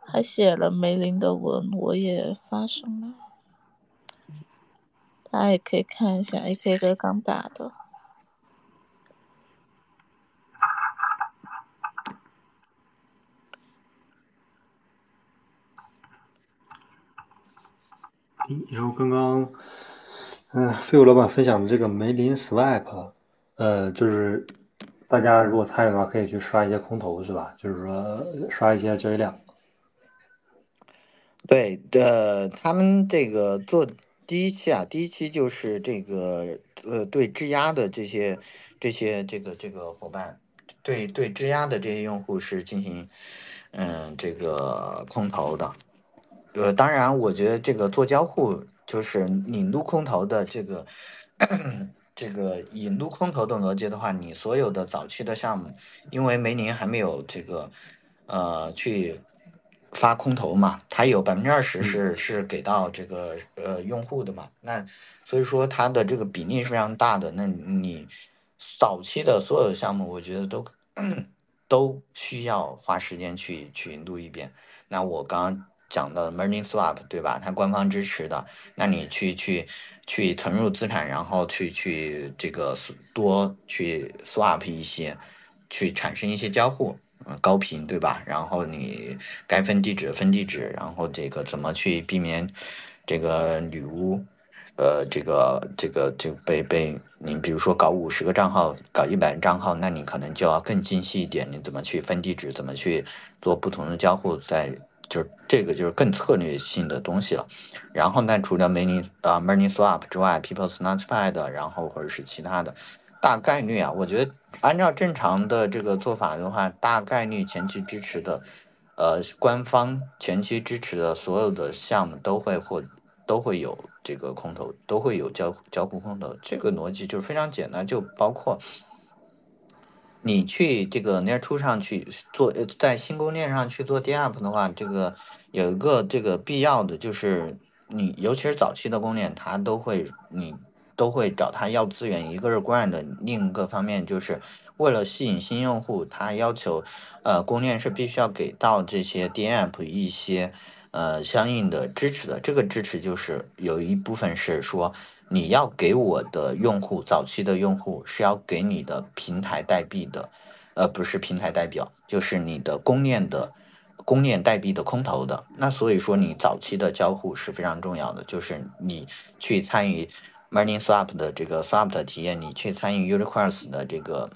还写了梅林的文，我也发上了，大家也可以看一下，A K 哥刚打的。
然后刚刚，嗯，废物老板分享的这个梅林 Swap，呃，就是大家如果参与的话，可以去刷一些空投，是吧？就是说刷一些交易量。
对的，他们这个做第一期啊，第一期就是这个呃，对质押的这些这些这个这个伙伴，对对质押的这些用户是进行嗯这个空投的。呃，当然，我觉得这个做交互就是你撸空投的这个这个引入空投的逻辑的话，你所有的早期的项目，因为梅林还没有这个呃去发空投嘛，它有百分之二十是是给到这个呃用户的嘛，那所以说它的这个比例是非常大的。那你早期的所有项目，我觉得都 都需要花时间去去撸一遍。那我刚刚讲的 Merging Swap 对吧？它官方支持的，那你去去去存入资产，然后去去这个多去 swap 一些，去产生一些交互，嗯，高频对吧？然后你该分地址分地址，然后这个怎么去避免这个女巫？呃，这个这个就被被你比如说搞五十个账号，搞一百个账号，那你可能就要更精细一点，你怎么去分地址，怎么去做不同的交互，在就是这个就是更策略性的东西了。然后呢，除了 Mini 啊 Mini Swap 之外，People's Launchpad，然后或者是其他的，大概率啊，我觉得按照正常的这个做法的话，大概率前期支持的，呃，官方前期支持的所有的项目都会获都会有这个空投，都会有交交互空投。这个逻辑就是非常简单，就包括你去这个 Layer Two 上去做，在新公链上去做 DApp 的话，这个有一个这个必要的就是你，尤其是早期的公链，它都会你都会找它要资源，一个是 Grant，另一个方面就是为了吸引新用户，它要求呃公链是必须要给到这些 DApp 一些呃相应的支持的。这个支持就是有一部分是说。你要给我的用户，早期的用户是要给你的平台代币的，呃，不是平台代表，就是你的公链的公链代币的空投的。那所以说，你早期的交互是非常重要的，就是你去参与 m o n i n g Swap 的这个 Swap 的体验，你去参与 Uniquars 的这个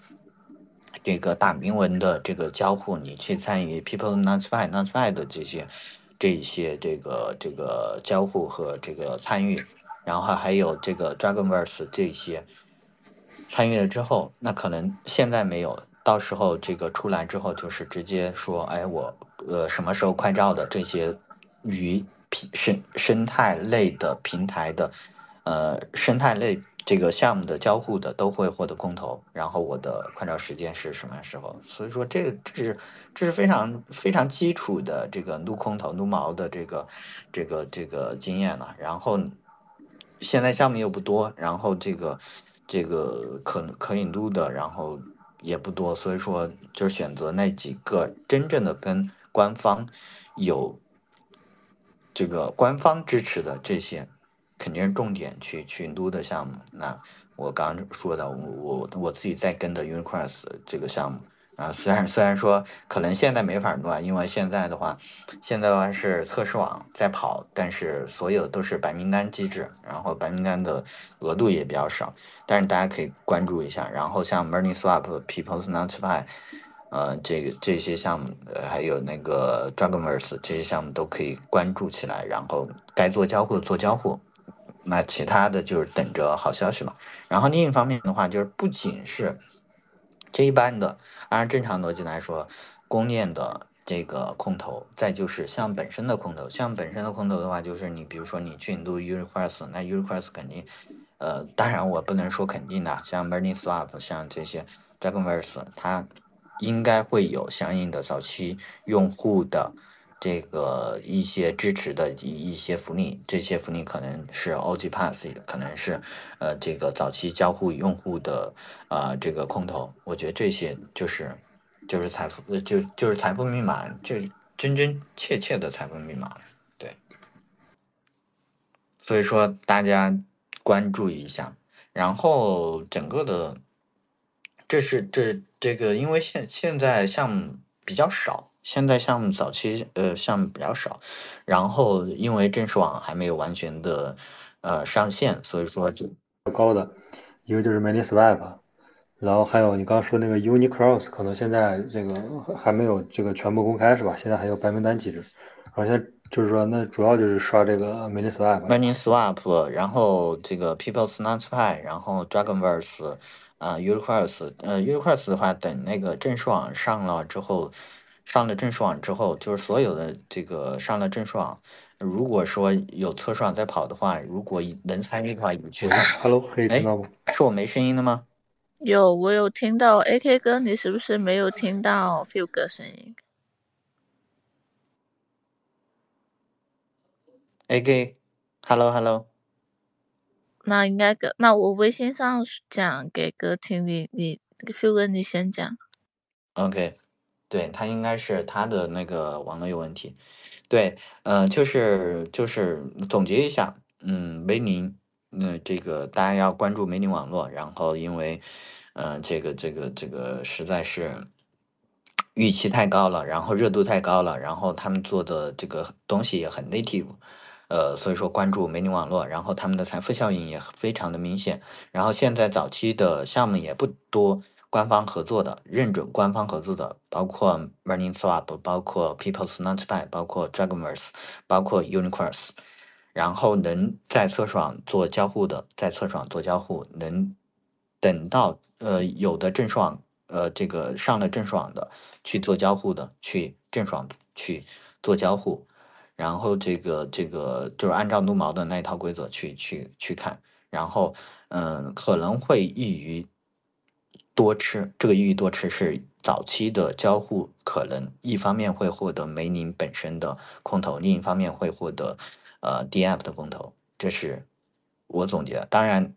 这个大明文的这个交互，你去参与 People Launchpad Launchpad 的这些这些这个这个交互和这个参与。然后还有这个 Dragonverse 这些参与了之后，那可能现在没有，到时候这个出来之后，就是直接说，哎，我呃什么时候快照的这些与平生生态类的平台的呃生态类这个项目的交互的都会获得空投，然后我的快照时间是什么时候？所以说这这是这是非常非常基础的这个撸空投撸毛的这个这个这个经验了，然后。现在项目又不多，然后这个这个可可以撸的，然后也不多，所以说就选择那几个真正的跟官方有这个官方支持的这些，肯定是重点去去撸的项目。那我刚刚说的，我我我自己在跟的 Unicross 这个项目。啊，虽然虽然说可能现在没法乱，因为现在的话，现在的话是测试网在跑，但是所有都是白名单机制，然后白名单的额度也比较少，但是大家可以关注一下。然后像 Money Swap、People's Notepad，呃，这个这些项目，还有那个 Dragonverse 这些项目都可以关注起来，然后该做交互的做交互，那其他的就是等着好消息嘛。然后另一方面的话，就是不仅是这一般的。按正常逻辑来说，公链的这个空投，再就是像本身的空投，像本身的空投的话，就是你比如说你去读 u r e q u e s t 那 u r e q u e s t 肯定，呃，当然我不能说肯定的，像 Burning Swap，像这些 Dragonverse，它应该会有相应的早期用户的这个一些支持的一一些福利，这些福利可能是 OG Pass，可能是呃这个早期交互用户的。啊，这个空投，我觉得这些就是就是财富，就就是财富密码，就真真切切的财富密码，对。所以说大家关注一下，然后整个的，这是这这个，因为现现在项目比较少，现在项目早期呃项目比较少，然后因为正式网还没有完全的呃上线，所以说就
高的一个就是 Many Swap。然后还有你刚刚说那个 Unicross，可能现在这个还没有这个全部公开是吧？现在还有白名单机制。而且就是说，那主要就是刷这个
ManySwap，ManySwap，然后这个 People's Notepad，然后 Dragonverse，啊 Unicross，呃 Unicross 的话，等那个正式网上了之后，上了正式网之后，就是所有的这个上了正式网，如果说有测试网在跑的话，如果能参与的话，你去。
Hello，可以听到吗？
是我没声音的吗？
有，我有听到 AK 哥，你是不是没有听到 Feel 哥声音
？AK，Hello，Hello。
那应该哥，那我微信上讲给哥听，你你 Feel 哥你先讲。
OK，对他应该是他的那个网络有问题。对，呃，就是就是总结一下，嗯，维宁。那这个大家要关注梅林网络，然后因为，嗯，这个这个这个实在是预期太高了，然后热度太高了，然后他们做的这个东西也很 native，呃，所以说关注梅林网络，然后他们的财富效应也非常的明显，然后现在早期的项目也不多，官方合作的认准官方合作的，包括 Running Swap，包括 People's Notepad，包括 Dragonverse，包括 Unicross。然后能在测试网做交互的，在测试网做交互，能等到呃有的郑爽呃这个上了郑爽的去做交互的，去郑爽去做交互，然后这个这个就是按照撸毛的那一套规则去去去看，然后嗯可能会易于多吃，这个易于多吃是早期的交互可能一方面会获得梅林本身的空投，另一方面会获得。呃，DF 的公投，这是我总结的。当然，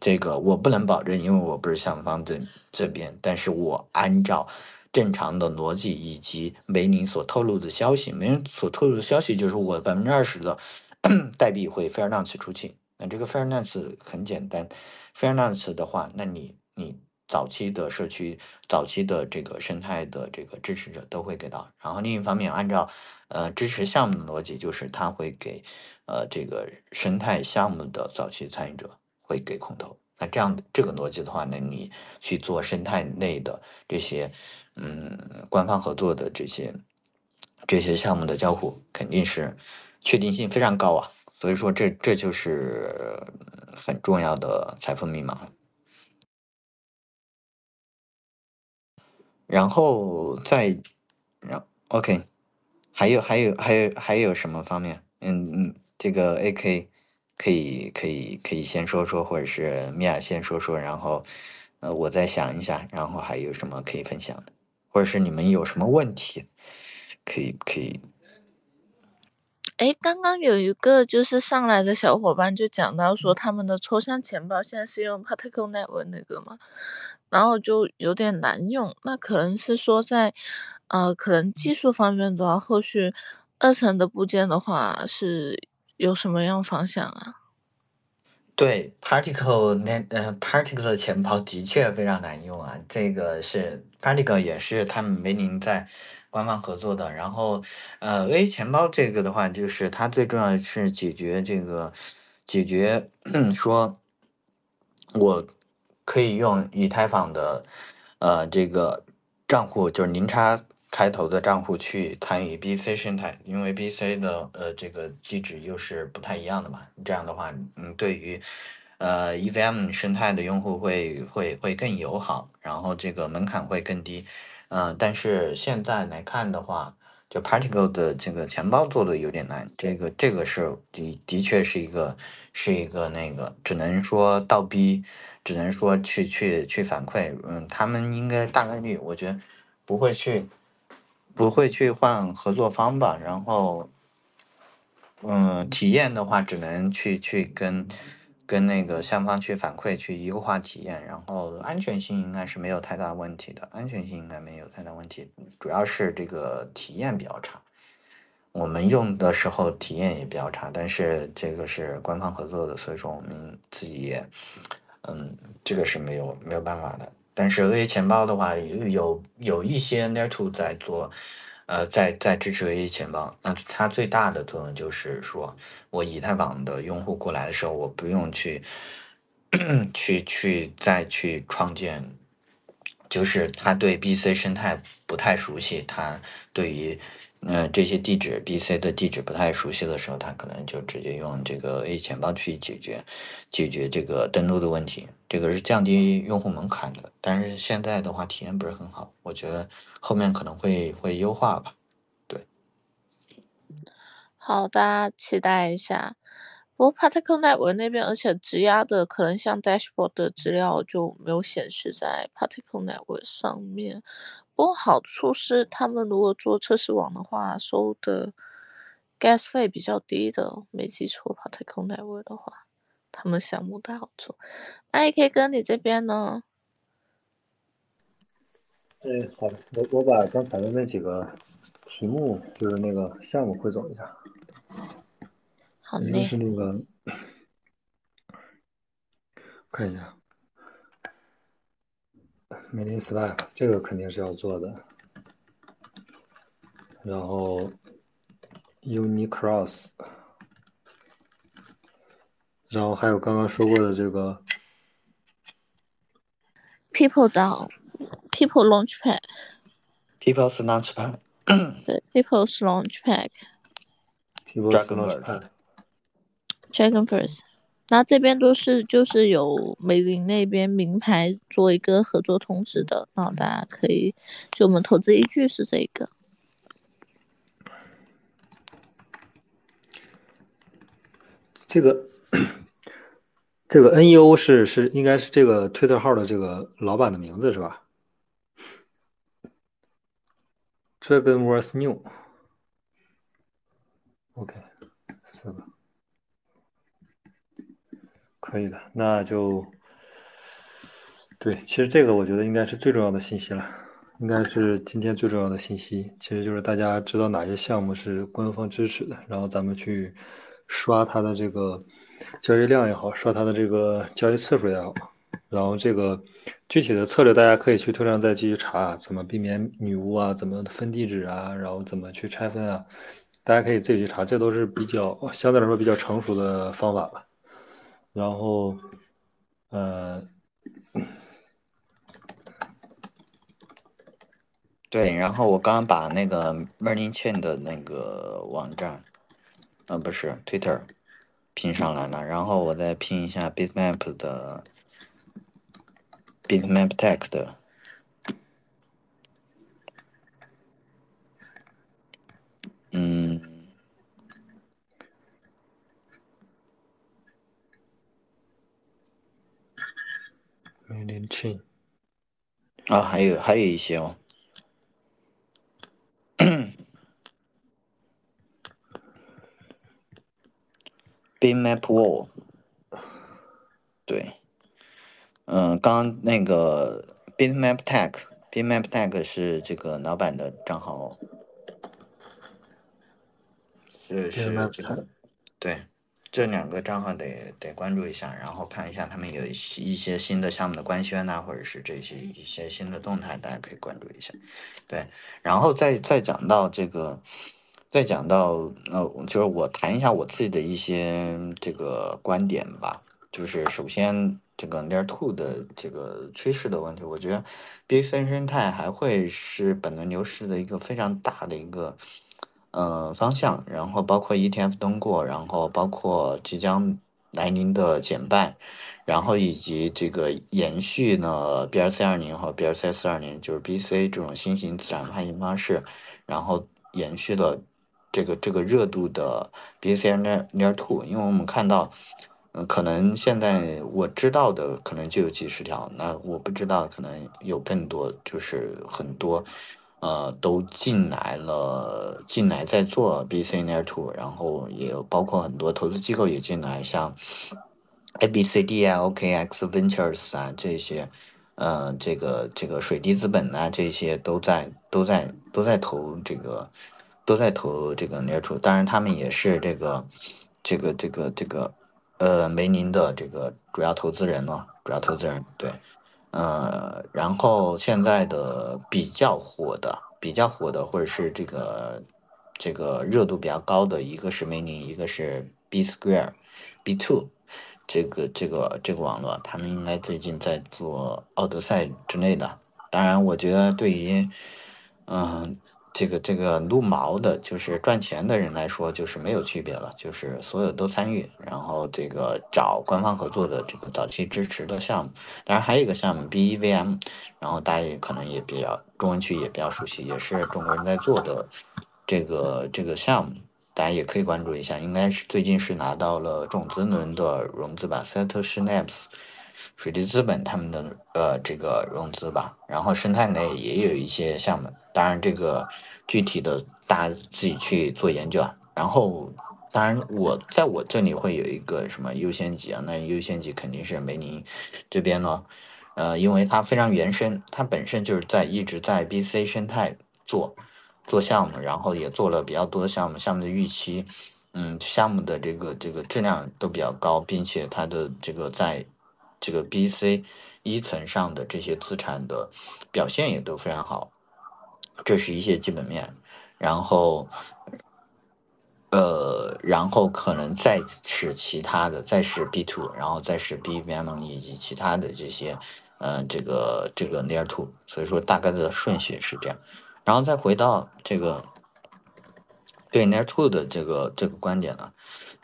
这个我不能保证，因为我不是项目方这这边。但是我按照正常的逻辑以及梅林所透露的消息，梅林所透露的消息就是我百分之二十的 代币会 Fair Nance 出去。那这个 Fair Nance 很简单，Fair Nance 的话，那你你。早期的社区，早期的这个生态的这个支持者都会给到，然后另一方面，按照呃支持项目的逻辑，就是他会给呃这个生态项目的早期参与者会给空投。那这样这个逻辑的话呢，你去做生态内的这些嗯官方合作的这些这些项目的交互，肯定是确定性非常高啊。所以说，这这就是很重要的财富密码。然后再，然 OK，还有还有还有还有什么方面？嗯嗯，这个 AK 可以可以可以先说说，或者是米娅先说说，然后呃我再想一下，然后还有什么可以分享的，或者是你们有什么问题，可以可以。
哎，刚刚有一个就是上来的小伙伴就讲到说，他们的抽象钱包现在是用 Particle Network 那个吗？然后就有点难用，那可能是说在，呃，可能技术方面的话，后续二层的部件的话是有什么样方向啊？
对，Particle 那呃，Particle 的钱包的确非常难用啊。这个是 Particle 也是他们梅林在官方合作的。然后呃，A 钱包这个的话，就是它最重要的是解决这个解决说，我可以用以太坊的呃这个账户，就是零叉开头的账户去参与 BC 生态，因为 BC 的呃这个地址又是不太一样的嘛。这样的话，嗯，对于呃 EVM 生态的用户会会会更友好，然后这个门槛会更低。嗯，但是现在来看的话，就 Particle 的这个钱包做的有点难，这个这个是的的确是一个是一个那个，只能说倒逼，只能说去去去反馈。嗯，他们应该大概率，我觉得不会去。不会去换合作方吧，然后，嗯，体验的话只能去去跟跟那个相方去反馈，去优化体验，然后安全性应该是没有太大问题的，安全性应该没有太大问题，主要是这个体验比较差，我们用的时候体验也比较差，但是这个是官方合作的，所以说我们自己也，嗯，这个是没有没有办法的。但是 A 钱包的话，有有一些 Net2 在做，呃，在在支持 A 钱包。那它最大的作用就是说，我以太坊的用户过来的时候，我不用去 去去再去创建，就是他对 BC 生态不太熟悉，他对于。那这些地址，B、C 的地址不太熟悉的时候，他可能就直接用这个 A 钱包去解决，解决这个登录的问题。这个是降低用户门槛的，但是现在的话体验不是很好，我觉得后面可能会会优化吧。对，
好，的期待一下。不过 Particle Network 那边，而且质押的可能像 Dashboard 的资料就没有显示在 Particle Network 上面。不过好处是，他们如果做测试网的话，收的 gas 费比较低的。没记错，Particle Network 的话，他们项目的好处。那也可以跟你这边呢。
哎，好，我我把刚才的那几个题目，就是那个项目汇总一下。
好
一个是那个，看一下。美林 Swap 这个肯定是要做的，然后 Unicross，然后还有刚刚说过的这个
People down，people
Launchpad，People's Launchpad，
对，People's
Launchpad，People's
Launchpad，Dragon 那这边都是就是有美林那边名牌做一个合作通知的，那大家可以就我们投资依据是这个。
这个这个 NEO 是是应该是这个 Twitter 号的这个老板的名字是吧？Dragonworth New，OK，个。可以的，那就对，其实这个我觉得应该是最重要的信息了，应该是今天最重要的信息，其实就是大家知道哪些项目是官方支持的，然后咱们去刷它的这个交易量也好，刷它的这个交易次数也好，然后这个具体的策略大家可以去推上再继续查，怎么避免女巫啊，怎么分地址啊，然后怎么去拆分啊，大家可以自己去查，这都是比较相对来说比较成熟的方法了。然后，呃，
对，然后我刚把那个 Merlin Chain 的那个网站，呃，不是 Twitter，拼上来了，然后我再拼一下 Bitmap 的 Bitmap Tech 的，嗯。
没连清
啊，还有还有一些哦，Bitmap Wall，对，嗯，刚那个 Bitmap Tag，Bitmap Tag 是这个老板的账号。这是这个对。这两个账号得得关注一下，然后看一下他们有一些新的项目的官宣呐，或者是这些一些新的动态，大家可以关注一下。对，然后再再讲到这个，再讲到呃，就是我谈一下我自己的一些这个观点吧。就是首先这个 Layer Two 的这个趋势的问题，我觉得 BC 生态还会是本轮牛市的一个非常大的一个。呃，方向，然后包括 ETF 通过，然后包括即将来临的减半，然后以及这个延续呢 BRC 二零和 BRC 四二零，就是 BC 这种新型资产发行方式，然后延续了这个这个热度的 BC near near Two，因为我们看到，嗯，可能现在我知道的可能就有几十条，那我不知道可能有更多，就是很多。呃，都进来了，进来在做 BC Layer Two，然后也包括很多投资机构也进来，像 ABCD 啊、OKX Ventures 啊这些，呃，这个这个水滴资本啊这些都在都在都在投这个都在投这个 Layer Two，当然他们也是这个这个这个这个呃梅林的这个主要投资人了，主要投资人对。呃，然后现在的比较火的、比较火的，或者是这个这个热度比较高的，一个是梅林，一个是 B Square、B Two，这个这个这个网络，他们应该最近在做奥德赛之类的。当然，我觉得对于嗯。这个这个撸毛的，就是赚钱的人来说，就是没有区别了，就是所有都参与，然后这个找官方合作的这个早期支持的项目。当然还有一个项目 BEVM，然后大家也可能也比较中文区也比较熟悉，也是中国人在做的这个这个项目，大家也可以关注一下。应该是最近是拿到了种子轮的融资吧，Set s n a p s 水滴资本他们的呃这个融资吧，然后生态内也有一些项目。当然，这个具体的大家自己去做研究啊。然后，当然我在我这里会有一个什么优先级啊？那优先级肯定是梅林这边呢，呃，因为它非常原生，它本身就是在一直在 BC 生态做做项目，然后也做了比较多的项目，项目的预期，嗯，项目的这个这个质量都比较高，并且它的这个在这个 BC 一层上的这些资产的表现也都非常好。这是一些基本面，然后，呃，然后可能再是其他的，再是 B two，然后再是 BVM 以及其他的这些，呃，这个这个 Near two，所以说大概的顺序是这样，然后再回到这个对 Near two 的这个这个观点呢，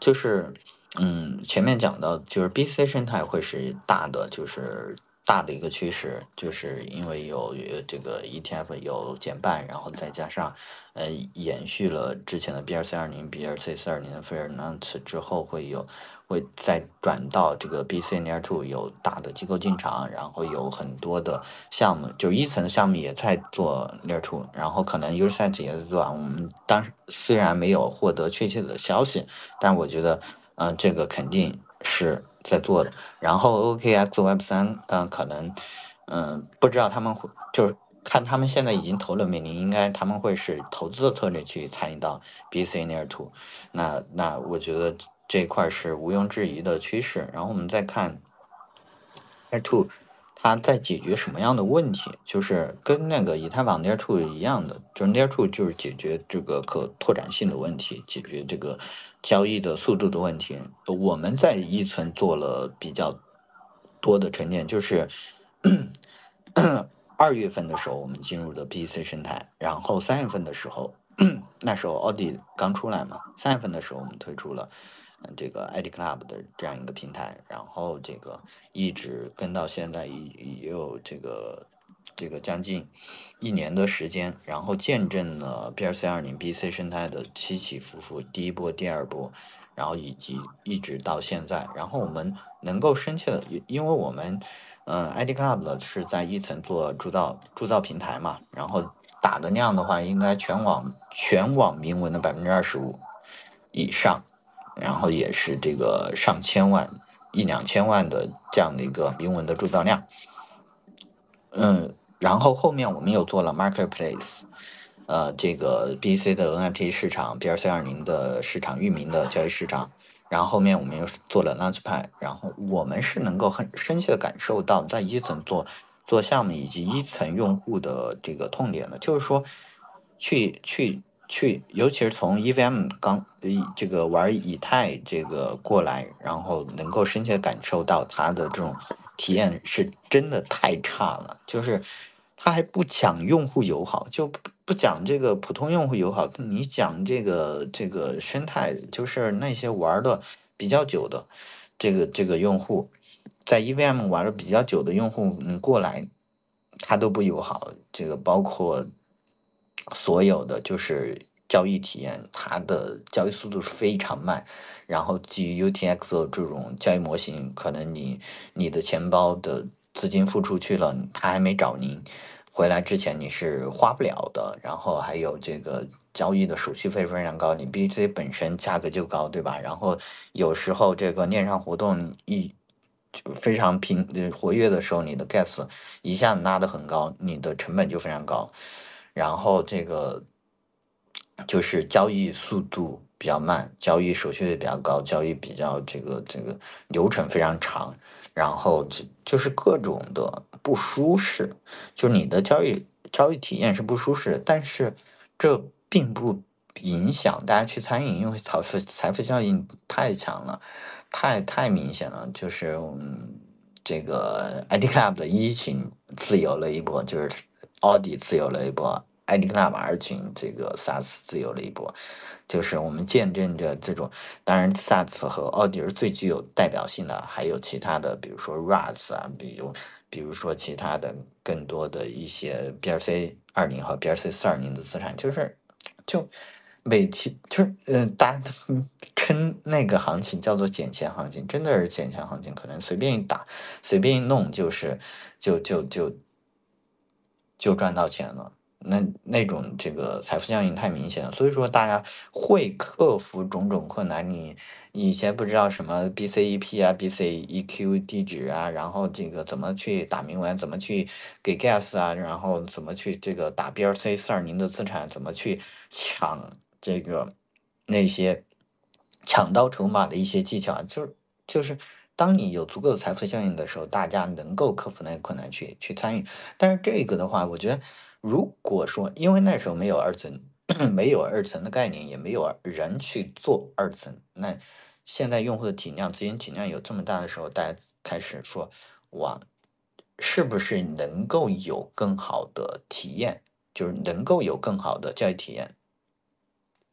就是，嗯，前面讲到就是 BC 生态会是大的，就是。大的一个趋势，就是因为有这个 ETF 有减半，然后再加上，呃，延续了之前的 BRC 二零、BRC 四二零的 fair nano 之后，会有会再转到这个 BC near Two 有大的机构进场，然后有很多的项目，就一层的项目也在做 near Two，然后可能 UST 也在做。我们当时虽然没有获得确切的消息，但我觉得，嗯，这个肯定。是在做的，然后 OKX Web 三，嗯，可能，嗯，不知道他们会，就是看他们现在已经投了美林，应该他们会是投资的策略去参与到 BC Near Two，那那我觉得这块是毋庸置疑的趋势。然后我们再看 Near Two。它在解决什么样的问题？就是跟那个以太坊 Near Two 一样的，就 Near Two 就是解决这个可拓展性的问题，解决这个交易的速度的问题。我们在一层做了比较多的沉淀，就是 二月份的时候我们进入的 BC 生态，然后三月份的时候，那时候奥迪刚出来嘛，三月份的时候我们推出了。这个 ID Club 的这样一个平台，然后这个一直跟到现在也也有这个这个将近一年的时间，然后见证了 BRC 二零 BC 生态的起起伏伏，第一波、第二波，然后以及一直到现在，然后我们能够深切的，因为我们嗯 ID Club 呢是在一层做铸造铸造平台嘛，然后打的量的话，应该全网全网铭文的百分之二十五以上。然后也是这个上千万、一两千万的这样的一个铭文的铸造量，嗯，然后后面我们又做了 marketplace，呃，这个 BC 的 NFT 市场，BRC 二零的市场，域名的交易市场，然后后面我们又做了 Launchpad，然后我们是能够很深切的感受到在一层做做项目以及一层用户的这个痛点的，就是说去去去，尤其是从 EVM 刚这个玩以太这个过来，然后能够深切感受到它的这种体验是真的太差了，就是它还不讲用户友好，就。不讲这个普通用户友好，你讲这个这个生态，就是那些玩的比较久的这个这个用户，在 EVM 玩的比较久的用户，你过来他都不友好。这个包括所有的就是交易体验，它的交易速度是非常慢。然后基于 UTX 这种交易模型，可能你你的钱包的资金付出去了，他还没找您。回来之前你是花不了的，然后还有这个交易的手续费非常高，你 BC 本身价格就高，对吧？然后有时候这个链上活动一就非常频活跃的时候，你的 gas 一下子拉得很高，你的成本就非常高，然后这个就是交易速度比较慢，交易手续费比较高，交易比较这个这个流程非常长。然后就就是各种的不舒适，就你的交易交易体验是不舒适，但是这并不影响大家去参与，因为财富财富效应太强了，太太明显了。就是嗯，这个 ID Club 的一群自由了一波，就是奥迪自由了一波，ID Club 二群这个萨斯自由了一波。就是我们见证着这种，当然萨斯和奥迪是最具有代表性的，还有其他的，比如说 RAS 啊，比如，比如说其他的更多的一些 BRC 二零和 BRC 四二零的资产，就是，就每天就是嗯，大家称那个行情叫做捡钱行情，真的是捡钱行情，可能随便一打，随便一弄，就是就就就就赚到钱了。那那种这个财富效应太明显了，所以说大家会克服种种困难。你以前不知道什么 BCEP 啊、BCEQ 地址啊，然后这个怎么去打明文，怎么去给 gas 啊，然后怎么去这个打 BRC 四二零的资产，怎么去抢这个那些抢到筹码的一些技巧，就是就是当你有足够的财富效应的时候，大家能够克服那个困难去去参与。但是这个的话，我觉得。如果说，因为那时候没有二层，没有二层的概念，也没有人去做二层，那现在用户的体量、资金体量有这么大的时候，大家开始说，哇，是不是能够有更好的体验，就是能够有更好的教育体验，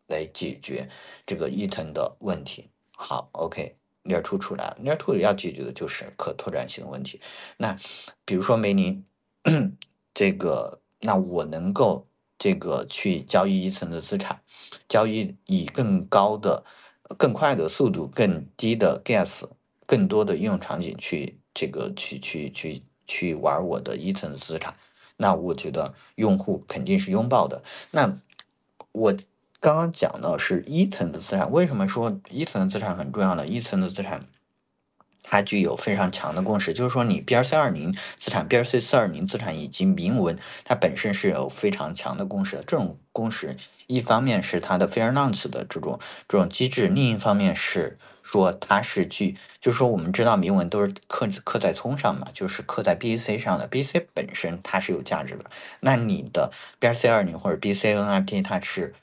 来解决这个一层的问题？好，OK，Near to 出来了，链 two 要解决的就是可拓展性的问题。那比如说梅林 这个。那我能够这个去交易一层的资产，交易以更高的、更快的速度、更低的 gas、更多的应用场景去这个去去去去玩我的一层资产，那我觉得用户肯定是拥抱的。那我刚刚讲的是一层的资产，为什么说一层的资产很重要呢？一层的资产。它具有非常强的共识，就是说你 BRC 二零资产、BRC 四二零资产以及铭文，它本身是有非常强的共识的。这种共识，一方面是它的 Fair Launch 的这种这种机制，另一方面是说它是具，就是说我们知道铭文都是刻刻在葱上嘛，就是刻在 BAC 上的，BAC 本身它是有价值的。那你的 BRC 二零或者 BC NFT 它是。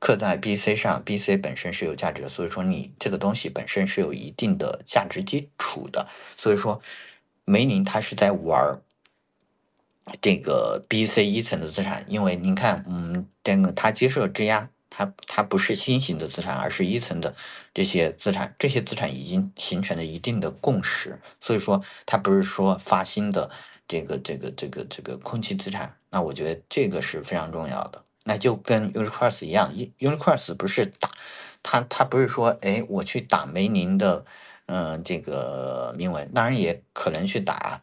刻在 BC 上，BC 本身是有价值的，所以说你这个东西本身是有一定的价值基础的。所以说，梅林他是在玩这个 BC 一层的资产，因为您看，嗯，这个他接受质押，他他不是新型的资产，而是一层的这些资产，这些资产已经形成了一定的共识，所以说他不是说发新的这个这个这个这个空气资产，那我觉得这个是非常重要的。那就跟 Uniquars 一样，Uniquars 不是打，他他不是说，哎，我去打梅林的，嗯，这个铭文，当然也可能去打，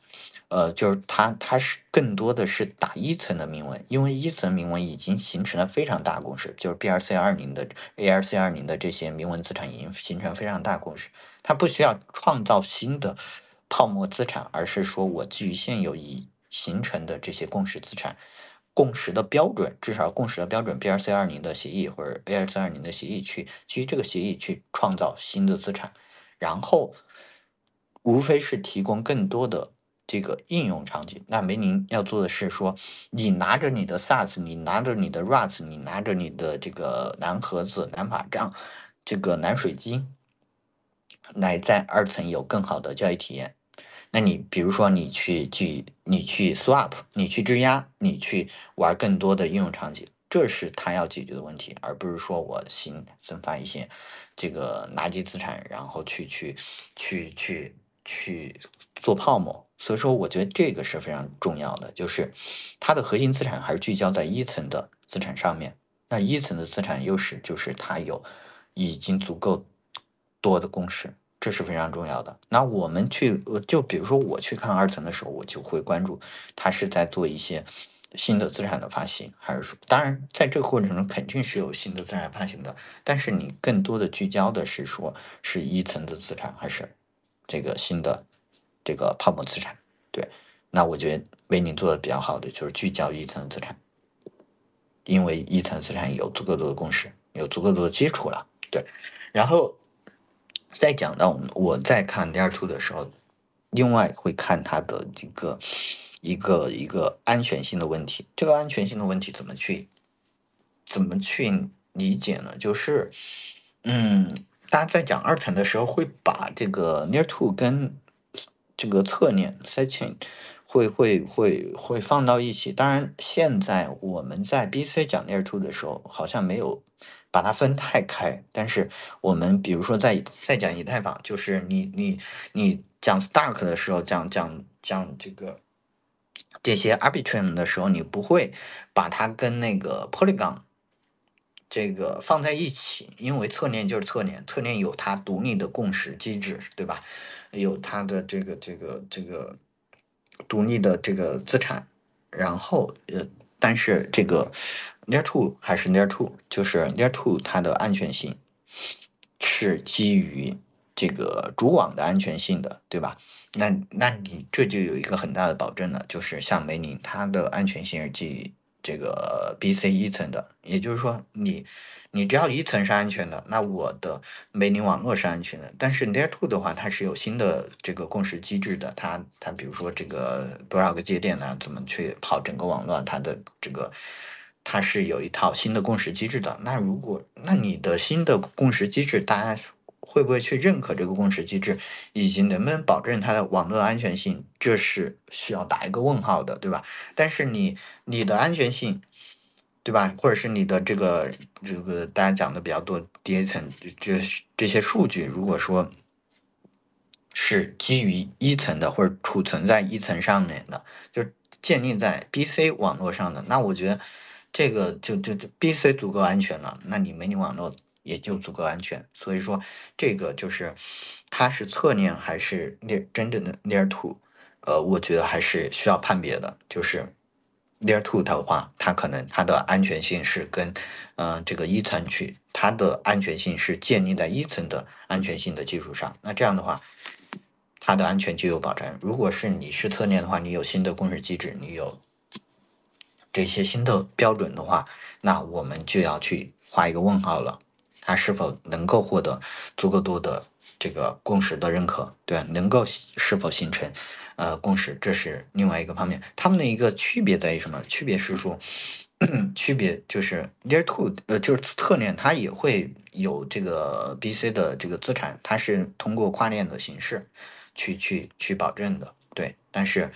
呃，就是他他是更多的是打一层的铭文，因为一层铭文已经形成了非常大共识，就是 BRC 二零的 ARC 二零的这些铭文资产已经形成非常大共识，他不需要创造新的泡沫资产，而是说我基于现有已形成的这些共识资产。共识的标准，至少共识的标准 BRC 二零的协议或者 BRC 二零的协议去基于这个协议去创造新的资产，然后无非是提供更多的这个应用场景。那梅林要做的是说，你拿着你的 SaaS，你拿着你的 RaaS，你拿着你的这个蓝盒子、蓝法杖、这个蓝水晶，来在二层有更好的交易体验。那你比如说你去去你去 swap，你去质押，你去玩更多的应用场景，这是他要解决的问题，而不是说我新增发一些这个垃圾资产，然后去去去去去做泡沫。所以说，我觉得这个是非常重要的，就是它的核心资产还是聚焦在一层的资产上面。那一层的资产优势就是它有已经足够多的共识。这是非常重要的。那我们去，就比如说我去看二层的时候，我就会关注他是在做一些新的资产的发行，还是说，当然在这个过程中肯定是有新的资产发行的，但是你更多的聚焦的是说是一层的资产，还是这个新的这个泡沫资产？对，那我觉得为你做的比较好的就是聚焦一层资产，因为一层资产有足够多的共识，有足够多的基础了。对，然后。再讲到我我在看 Layer Two 的时候，另外会看它的这个一个一个安全性的问题。这个安全性的问题怎么去怎么去理解呢？就是，嗯，大家在讲二层的时候，会把这个 Layer Two 跟这个侧链 Side Chain 会会会会放到一起。当然，现在我们在 BC 讲 Layer Two 的时候，好像没有。把它分太开，但是我们比如说在在讲以太坊，就是你你你讲 Stark 的时候，讲讲讲这个这些 Arbitrum 的时候，你不会把它跟那个 Polygon 这个放在一起，因为侧链就是侧链，侧链有它独立的共识机制，对吧？有它的这个这个这个独立的这个资产，然后呃，但是这个。Near two 还是 Near two，就是 Near two 它的安全性是基于这个主网的安全性的，对吧？那那你这就有一个很大的保证了，就是像梅林，它的安全性是基于这个 BC 一层的，也就是说，你你只要一层是安全的，那我的梅林网络是安全的。但是 Near two 的话，它是有新的这个共识机制的，它它比如说这个多少个节点呢？怎么去跑整个网络？它的这个。它是有一套新的共识机制的。那如果那你的新的共识机制，大家会不会去认可这个共识机制，以及能不能保证它的网络安全性？这是需要打一个问号的，对吧？但是你你的安全性，对吧？或者是你的这个这个大家讲的比较多第一层这这些数据，如果说是基于一层的，或者储存在一层上面的，就建立在 BC 网络上的，那我觉得。这个就就就 BC 足够安全了，那你梅尼网络也就足够安全。所以说，这个就是它是侧链还是 near 真正的 near to，呃，我觉得还是需要判别的。就是 near to 的话，它可能它的安全性是跟嗯这个一层去，它的安全性是建立在一层的安全性的基础上。那这样的话，它的安全就有保障。如果是你是侧链的话，你有新的共识机制，你有。这些新的标准的话，那我们就要去画一个问号了。它是否能够获得足够多的这个共识的认可？对能够是否形成呃共识，这是另外一个方面。它们的一个区别在于什么？区别是说，区别就是 Layer Two，呃，就是侧链，它也会有这个 BC 的这个资产，它是通过跨链的形式去去去保证的。对，但是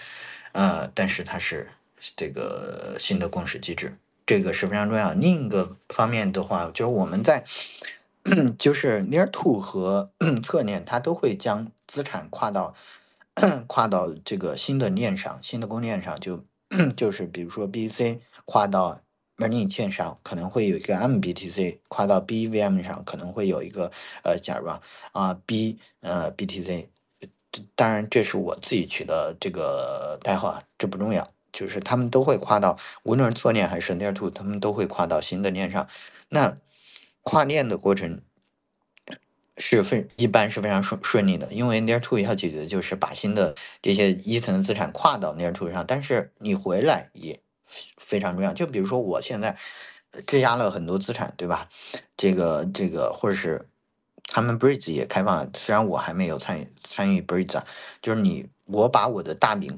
呃，但是它是。这个新的共识机制，这个是非常重要。另一个方面的话，就是我们在就是 near to 和 侧链，它都会将资产跨到 跨到这个新的链上，新的公链上。就 就是比如说 BC 跨到 m o n e y 链上，可能会有一个 MBTC 跨到 BVM 上，可能会有一个呃，假如啊 B 呃 BTC，当然这是我自己取的这个代号，这不重要。就是他们都会跨到，无论是侧链还是 Layer Two，他们都会跨到新的链上。那跨链的过程是非一般是非常顺顺利的，因为 Layer Two 要解决的就是把新的这些一层的资产跨到 Layer Two 上，但是你回来也非常重要。就比如说我现在质押了很多资产，对吧？这个这个或者是他们 Bridge 也开放了，虽然我还没有参与参与 Bridge 啊，就是你我把我的大饼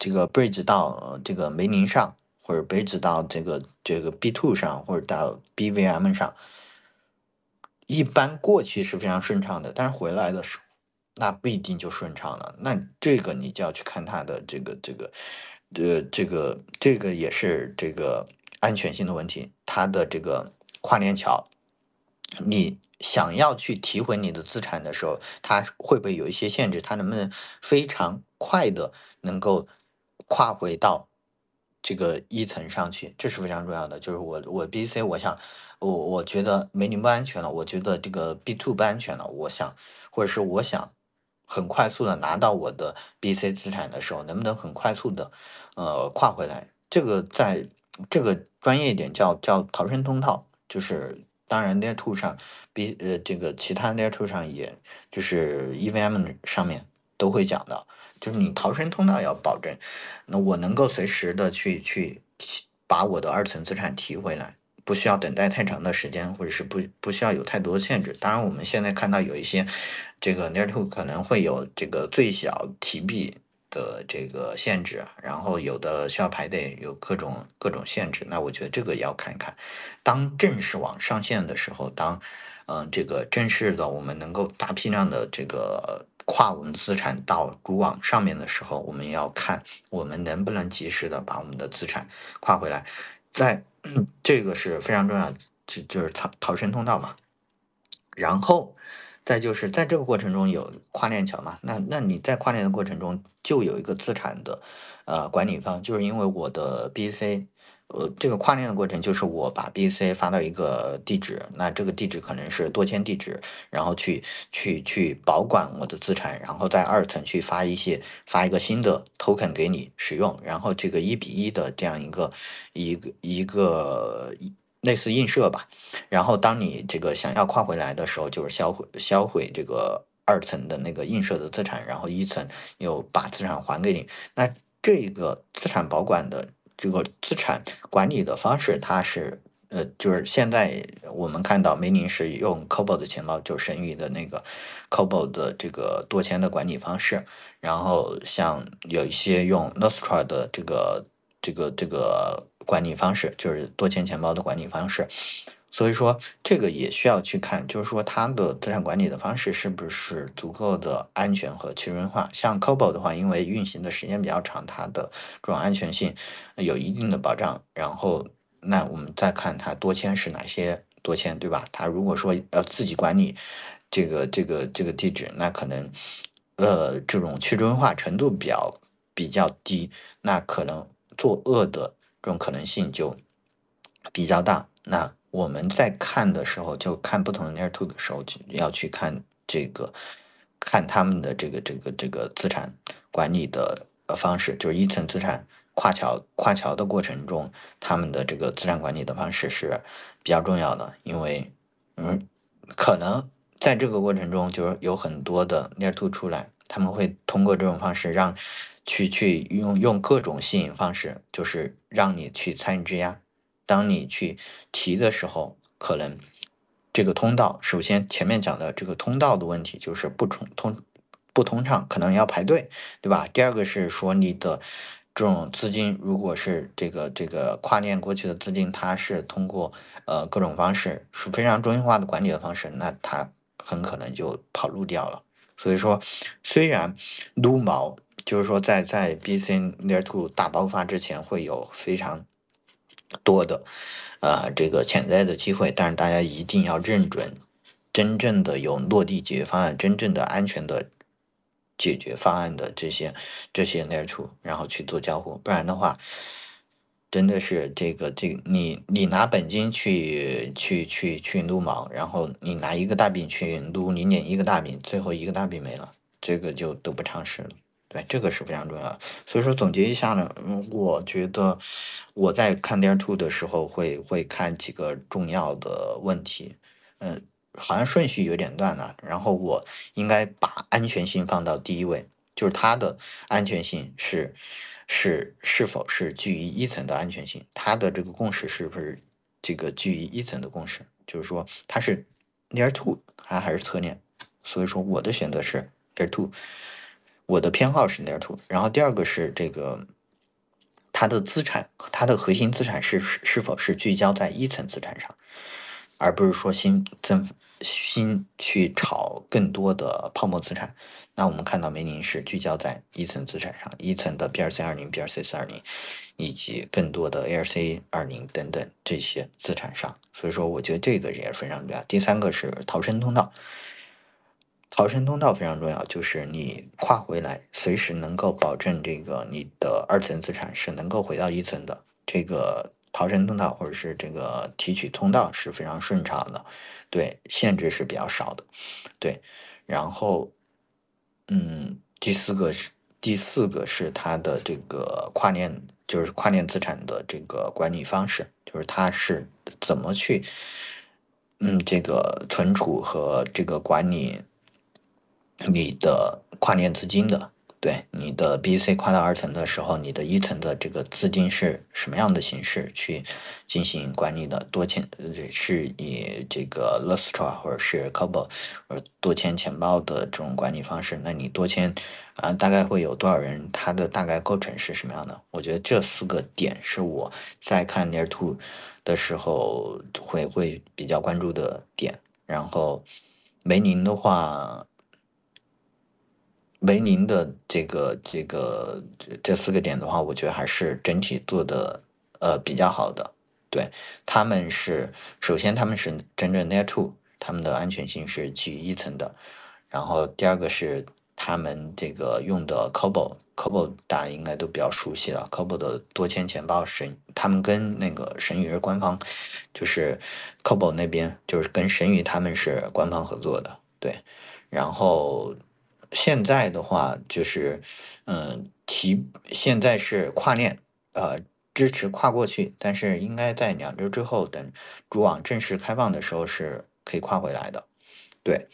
这个 Bridge 到这个梅林上，或者 Bridge 到这个这个 B two 上，或者到 BVM 上。一般过去是非常顺畅的，但是回来的时候，那不一定就顺畅了。那这个你就要去看它的这个这个，呃，这个这个也是这个安全性的问题。它的这个跨链桥，你想要去提回你的资产的时候，它会不会有一些限制？它能不能非常快的能够跨回到这个一层上去？这是非常重要的。就是我我 B C，我想。我我觉得美女不安全了，我觉得这个 B two 不安全了。我想，或者是我想很快速的拿到我的 BC 资产的时候，能不能很快速的呃跨回来？这个在这个专业一点叫叫逃生通道，就是当然 Layer two 上 B 呃这个其他 Layer two 上也就是 EVM 上面都会讲的，就是你逃生通道要保证，那我能够随时的去去把我的二层资产提回来。不需要等待太长的时间，或者是不不需要有太多限制。当然，我们现在看到有一些这个 near to 可能会有这个最小提币的这个限制，然后有的需要排队，有各种各种限制。那我觉得这个要看一看。当正式网上线的时候，当嗯这个正式的我们能够大批量的这个跨我们资产到主网上面的时候，我们要看我们能不能及时的把我们的资产跨回来，在。这个是非常重要，就就是逃逃生通道嘛。然后，再就是在这个过程中有跨链桥嘛，那那你在跨链的过程中就有一个资产的呃管理方，就是因为我的 BC，呃，这个跨链的过程就是我把 BC 发到一个地址，那这个地址可能是多签地址，然后去去去保管我的资产，然后在二层去发一些发一个新的 token 给你使用，然后这个一比一的这样一个一个一个类似映射吧，然后当你这个想要跨回来的时候，就是销毁销毁这个二层的那个映射的资产，然后一层又把资产还给你，那这个资产保管的。这个资产管理的方式，它是呃，就是现在我们看到梅林是用 Cobol 的钱包，就是神域的那个 Cobol 的这个多签的管理方式。然后像有一些用 Nostra 的这个这个这个管理方式，就是多钱钱包的管理方式。所以说，这个也需要去看，就是说它的资产管理的方式是不是足够的安全和去中心化。像 Cobol 的话，因为运行的时间比较长，它的这种安全性有一定的保障。然后，那我们再看它多签是哪些多签，对吧？它如果说要自己管理这个这个这个地址，那可能呃这种去中心化程度比较比较低，那可能作恶的这种可能性就比较大。那我们在看的时候，就看不同的 near to 的时候，就要去看这个，看他们的这个这个这个资产管理的呃方式，就是一层资产跨桥跨桥的过程中，他们的这个资产管理的方式是比较重要的，因为嗯，可能在这个过程中，就是有很多的 near to 出来，他们会通过这种方式让去去用用各种吸引方式，就是让你去参与质押。当你去提的时候，可能这个通道，首先前面讲的这个通道的问题就是不通通不通畅，可能要排队，对吧？第二个是说你的这种资金，如果是这个这个跨链过去的资金，它是通过呃各种方式是非常中心化的管理的方式，那它很可能就跑路掉了。所以说，虽然撸毛就是说在在 BC Layer Two 大爆发之前会有非常。多的，呃，这个潜在的机会，但是大家一定要认准，真正的有落地解决方案，真正的安全的解决方案的这些这些 layer two，然后去做交互，不然的话，真的是这个这你你拿本金去去去去撸毛，然后你拿一个大饼去撸零点一个大饼，最后一个大饼没了，这个就得不偿失了。对，这个是非常重要。所以说总结一下呢，嗯，我觉得我在看 Layer Two 的时候会会看几个重要的问题，嗯，好像顺序有点乱了。然后我应该把安全性放到第一位。就是它的安全性是是是否是基于一层的安全性，它的这个共识是不是这个基于一层的共识，就是说它是 Layer Two 还还是侧链，所以说我的选择是 Layer Two，我的偏好是 Layer Two，然后第二个是这个。它的资产，它的核心资产是是否是聚焦在一层资产上，而不是说新增新去炒更多的泡沫资产。那我们看到梅林是聚焦在一层资产上，一层的 BRC 二零、BRC 四二零，以及更多的 ARC 二零等等这些资产上。所以说，我觉得这个也是非常重要。第三个是逃生通道。逃生通道非常重要，就是你跨回来，随时能够保证这个你的二层资产是能够回到一层的。这个逃生通道或者是这个提取通道是非常顺畅的，对，限制是比较少的，对。然后，嗯，第四个是第四个是它的这个跨链，就是跨链资产的这个管理方式，就是它是怎么去，嗯，这个存储和这个管理。你的跨链资金的，对你的 B C 跨到二层的时候，你的一层的这个资金是什么样的形式去进行管理的？多签是以这个 Lustra 或者是 c o b o 呃多签钱包的这种管理方式，那你多签啊，大概会有多少人？它的大概构成是什么样的？我觉得这四个点是我在看 Layer Two 的时候会会比较关注的点。然后梅宁的话。维宁的这个这个这四个点的话，我觉得还是整体做的呃比较好的。对，他们是首先他们是真正 Layer Two，他们的安全性是基于一层的。然后第二个是他们这个用的 c o b o c o b o 大家应该都比较熟悉了 c o b o 的多签钱包神，他们跟那个神宇官方就是 c o b o 那边就是跟神宇他们是官方合作的。对，然后。现在的话就是，嗯，提现在是跨链，呃，支持跨过去，但是应该在两周之后，等主网正式开放的时候是可以跨回来的，对。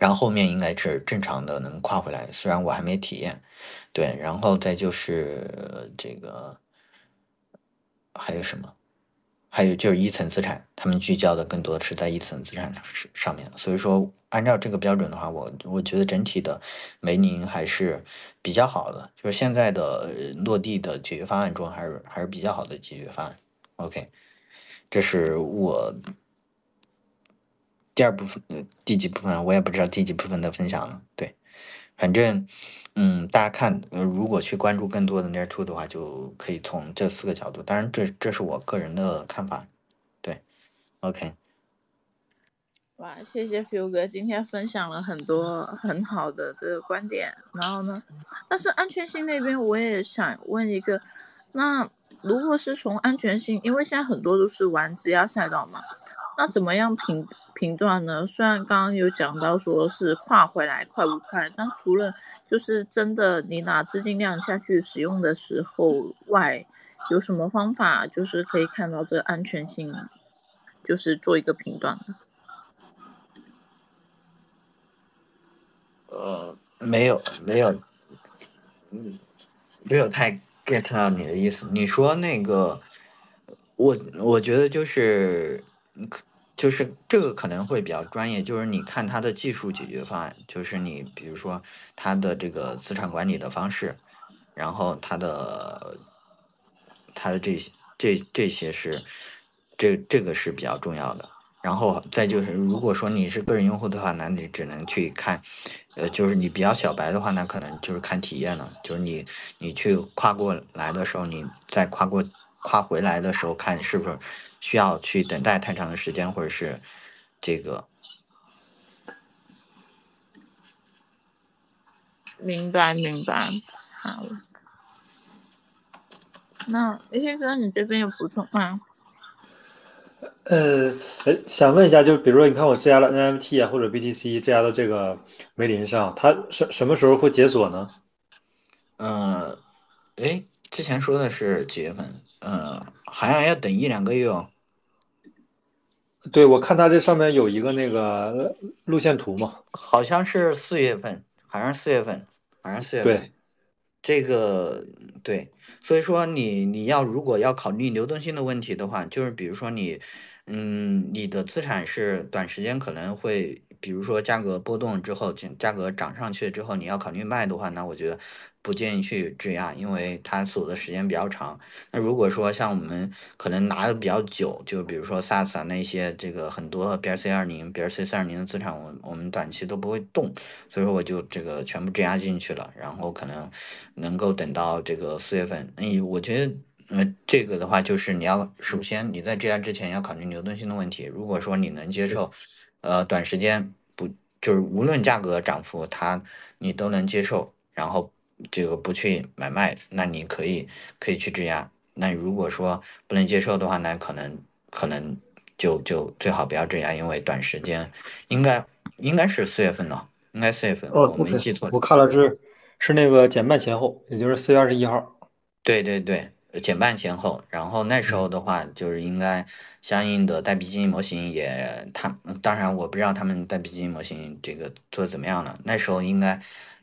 然后后面应该是正常的能跨回来，虽然我还没体验，对。然后再就是这个还有什么？还有就是一层资产，他们聚焦的更多是在一层资产上上面，所以说按照这个标准的话，我我觉得整体的梅宁还是比较好的，就是现在的落地的解决方案中还是还是比较好的解决方案。OK，这是我第二部分第几部分我也不知道第几部分的分享了，对，反正。嗯，大家看，呃，如果去关注更多的 near two 的话，就可以从这四个角度。当然，这这是我个人的看法。对，OK。
哇，谢谢 Feel 哥今天分享了很多很好的这个观点。然后呢，但是安全性那边我也想问一个，那如果是从安全性，因为现在很多都是玩质押赛道嘛，那怎么样评？频段呢？虽然刚刚有讲到说是跨回来快不快，但除了就是真的你拿资金量下去使用的时候外，有什么方法就是可以看到这个安全性，就是做一个评断的？
呃，没有，没有，嗯，没有太 get 到你的意思。你说那个，我我觉得就是，就是这个可能会比较专业，就是你看它的技术解决方案，就是你比如说它的这个资产管理的方式，然后它的它的这些这这些是这这个是比较重要的。然后再就是，如果说你是个人用户的话，那你只能去看，呃，就是你比较小白的话，那可能就是看体验了。就是你你去跨过来的时候，你再跨过。跨回来的时候，看是不是需要去等待太长的时间，或者是这个。
明白明白，好。那一些哥，你这边有补充吗？
呃，哎，想问一下，就是比如说，你看我质押了 NFT 啊，或者 BTC 质押到这个梅林上，它什什么时候会解锁呢？
嗯，哎，之前说的是几月份？嗯，好像要等一两个月哦。
对，我看它这上面有一个那个路线图嘛，
好像是四月份，好像是四月份。好像四月份。
对，
这个对，所以说你你要如果要考虑流动性的问题的话，就是比如说你，嗯，你的资产是短时间可能会，比如说价格波动之后，价价格涨上去之后，你要考虑卖的话，那我觉得不建议去质押，因为它锁的时间比较长。那如果说像我们可能拿的比较久，就比如说 SaaS 啊那些这个很多 BRC 二零、BRC 三二零的资产，我我们短期都不会动，所以说我就这个全部质押进去了，然后可能能够等到这个四月份。哎，我觉得。呃，这个的话就是你要首先你在质押之前要考虑流动性的问题。如果说你能接受，呃，短时间不就是无论价格涨幅它你都能接受，然后这个不去买卖，那你可以可以去质押。那如果说不能接受的话，那可能可能就就最好不要质押，因为短时间应该应该是四月份的，应该四月份，
哦，
我没记错。
我看了是是那个减半前后，也就是四月二十一号。
对对对。减半前后，然后那时候的话，就是应该相应的代币基金模型也，他当然我不知道他们代币基金模型这个做的怎么样了。那时候应该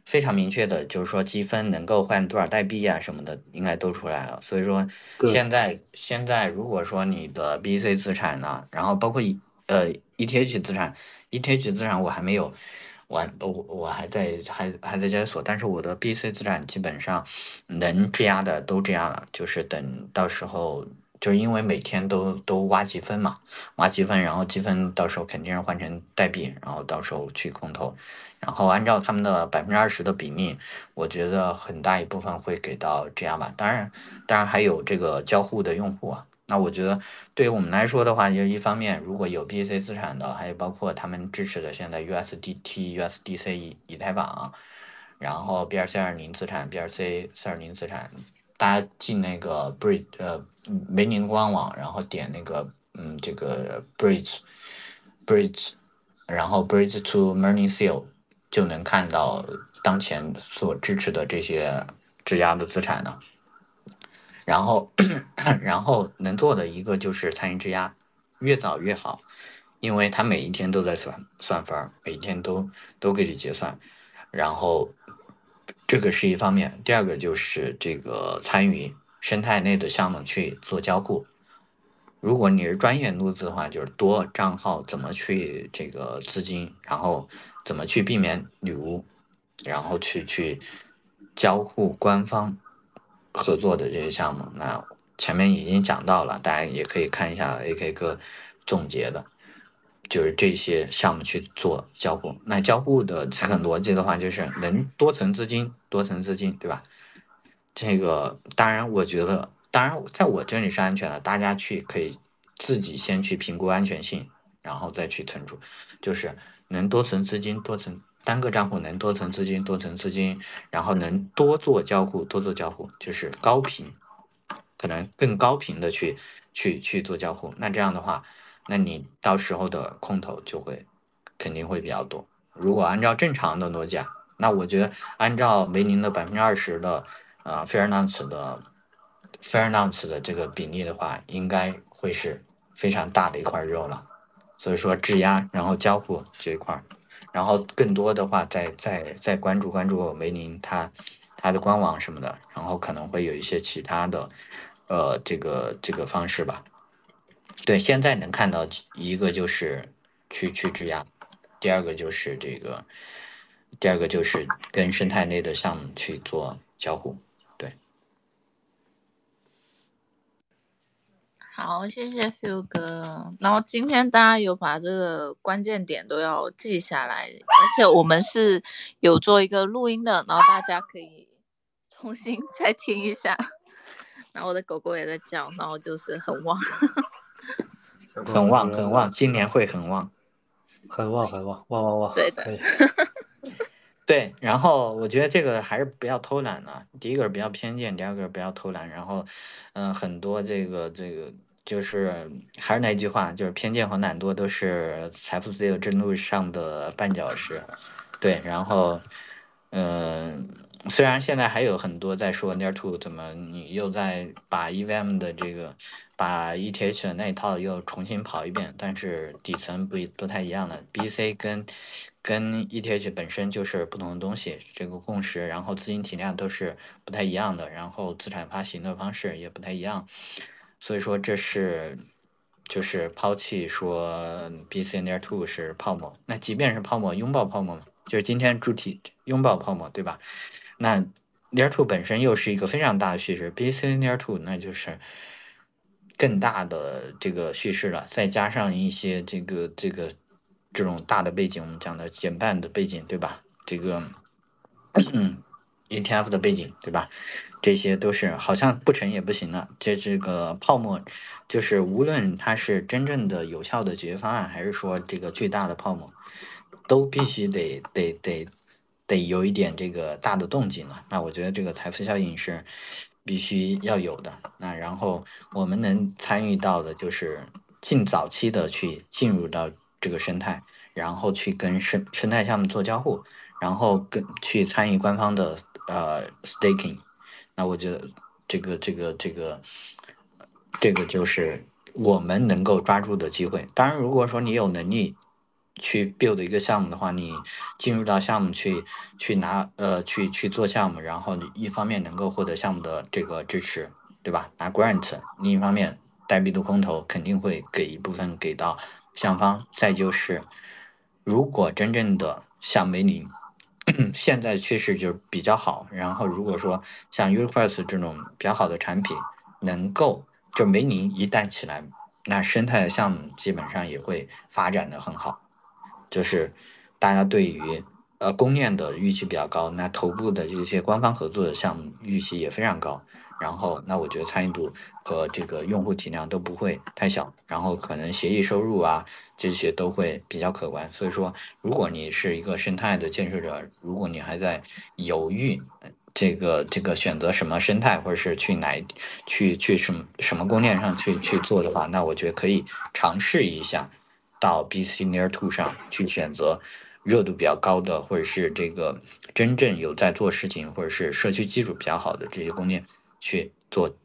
非常明确的，就是说积分能够换多少代币啊什么的，应该都出来了。所以说现在现在如果说你的 BC 资产呢，然后包括呃 ETH 资产，ETH 资产我还没有。我我我还在还还在交易所，但是我的 BC 资产基本上能质押的都质押了，就是等到时候，就是因为每天都都挖积分嘛，挖积分，然后积分到时候肯定是换成代币，然后到时候去空投，然后按照他们的百分之二十的比例，我觉得很大一部分会给到质押吧，当然当然还有这个交互的用户啊。那我觉得，对于我们来说的话，就一方面，如果有 BC 资产的，还有包括他们支持的现在 USDT、USDC 以以太坊，然后 BRC 二零资产、BRC 四二零资产，大家进那个 Bridge 呃维宁官网，然后点那个嗯这个 Bridge Bridge，然后 Bridge to Murning Seal 就能看到当前所支持的这些质押的资产呢。然后，然后能做的一个就是参与质押，越早越好，因为他每一天都在算算分，每天都都给你结算。然后，这个是一方面，第二个就是这个参与生态内的项目去做交互。如果你是专业路子的话，就是多账号怎么去这个资金，然后怎么去避免女巫，然后去去交互官方。合作的这些项目，那前面已经讲到了，大家也可以看一下 AK 哥总结的，就是这些项目去做交互。那交互的这个逻辑的话，就是能多层资金，多层资金，对吧？这个当然，我觉得，当然在我这里是安全的，大家去可以自己先去评估安全性，然后再去存储，就是能多存资金，多存。单个账户能多存资金，多存资金，然后能多做交互，多做交互，就是高频，可能更高频的去去去做交互。那这样的话，那你到时候的空投就会肯定会比较多。如果按照正常的逻辑，啊，那我觉得按照梅林的百分之二十的啊 fair nonce 的 fair nonce 的这个比例的话，应该会是非常大的一块肉了。所以说质押，然后交互这一块儿。然后更多的话，再再再关注关注梅林他他的官网什么的，然后可能会有一些其他的呃这个这个方式吧。对，现在能看到一个就是去去质押，第二个就是这个，第二个就是跟生态内的项目去做交互。
好，谢谢 Phil 哥。然后今天大家有把这个关键点都要记下来，而且我们是有做一个录音的，然后大家可以 重新再听一下。然后我的狗狗也在叫，然后就是很旺，
很旺，很旺，今年会很旺，
很旺，很旺，旺旺旺。
对的，
对。然后我觉得这个还是不要偷懒了。第一个是不要偏见，第二个是不要偷懒。然后，嗯，很多这个这个。就是还是那句话，就是偏见和懒惰都是财富自由之路上的绊脚石，对。然后，嗯，虽然现在还有很多在说 Layer Two 怎么你又在把 EVM 的这个把 ETH 的那一套又重新跑一遍，但是底层不不太一样了。BC 跟跟 ETH 本身就是不同的东西，这个共识，然后资金体量都是不太一样的，然后资产发行的方式也不太一样，所以说这是就是抛弃说 BC Layer Two 是泡沫，那即便是泡沫，拥抱泡沫嘛，就是今天主题拥抱泡沫，对吧？那 near Two 本身又是一个非常大的叙事，BC Layer Two 那就是更大的这个叙事了，再加上一些这个这个这种大的背景，我们讲的减半的背景，对吧？这个 ETF 的背景，对吧？这些都是好像不成也不行了。这这个泡沫，就是无论它是真正的有效的解决方案，还是说这个巨大的泡沫，都必须得得得。得有一点这个大的动静了，那我觉得这个财富效应是必须要有的。那然后我们能参与到的就是尽早期的去进入到这个生态，然后去跟生生态项目做交互，然后跟去参与官方的呃 staking。那我觉得这个这个这个这个就是我们能够抓住的机会。当然，如果说你有能力。去 build 一个项目的话，你进入到项目去去拿呃去去做项目，然后你一方面能够获得项目的这个支持，对吧？拿 grant，另一方面代币的空投肯定会给一部分给到项方。再就是，如果真正的像梅林，现在趋势就比较好，然后如果说像 Universe 这种比较好的产品，能够就梅林一旦起来，那生态项目基本上也会发展的很好。就是大家对于呃公链的预期比较高，那头部的这些官方合作的项目预期也非常高，然后那我觉得参与度和这个用户体量都不会太小，然后可能协议收入啊这些都会比较可观。所以说，如果你是一个生态的建设者，如果你还在犹豫这个这个选择什么生态，或者是去哪去去什么什么公链上去去做的话，那我觉得可以尝试一下。到 BC Near Two 上去选择热度比较高的，或者是这个真正有在做事情，或者是社区基础比较好的这些公链去做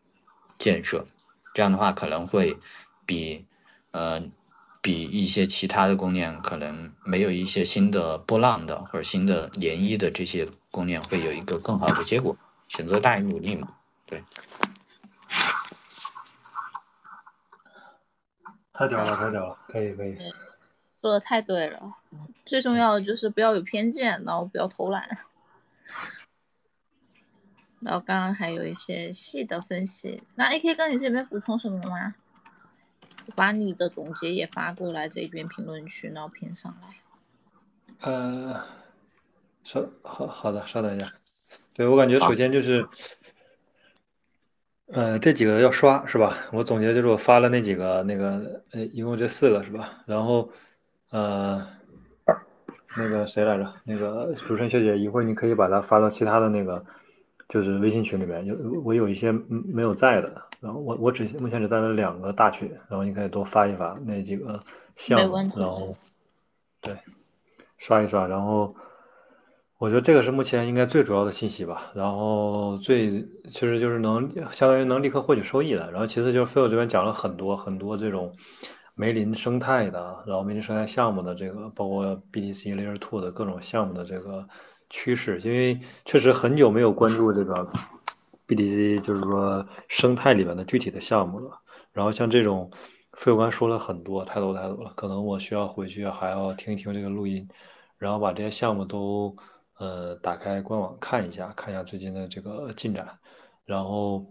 建设，这样的话可能会比呃比一些其他的公链可能没有一些新的波浪的或者新的涟漪的这些公链会有一个更好的结果。选择大于努力嘛，对。
太屌了，太屌了，可以可以，
说的太对了。最重要的就是不要有偏见，然后不要偷懒。然后刚刚还有一些细的分析，那 AK 哥你这边补充什么吗？把你的总结也发过来这边评论区，然后拼上来。
呃，稍好好的，稍等一下。对我感觉首先就是。呃，这几个要刷是吧？我总结就是我发了那几个，那个呃，一共这四个是吧？然后，呃，那个谁来着？那个主持人小姐，一会儿你可以把它发到其他的那个，就是微信群里面。有我有一些没有在的，然后我我只目前只在了两个大群，然后你可以多发一发那几个项目，然后对，刷一刷，然后。我觉得这个是目前应该最主要的信息吧，然后最其实就是能相当于能立刻获取收益的，然后其次就是 Phil 这边讲了很多很多这种梅林生态的，然后梅林生态项目的这个，包括 BTC Layer Two 的各种项目的这个趋势，因为确实很久没有关注这个 BTC，就是说生态里面的具体的项目了。然后像这种 Phil 刚说了很多，太多太多了，可能我需要回去还要听一听这个录音，然后把这些项目都。呃，打开官网看一下，看一下最近的这个进展，然后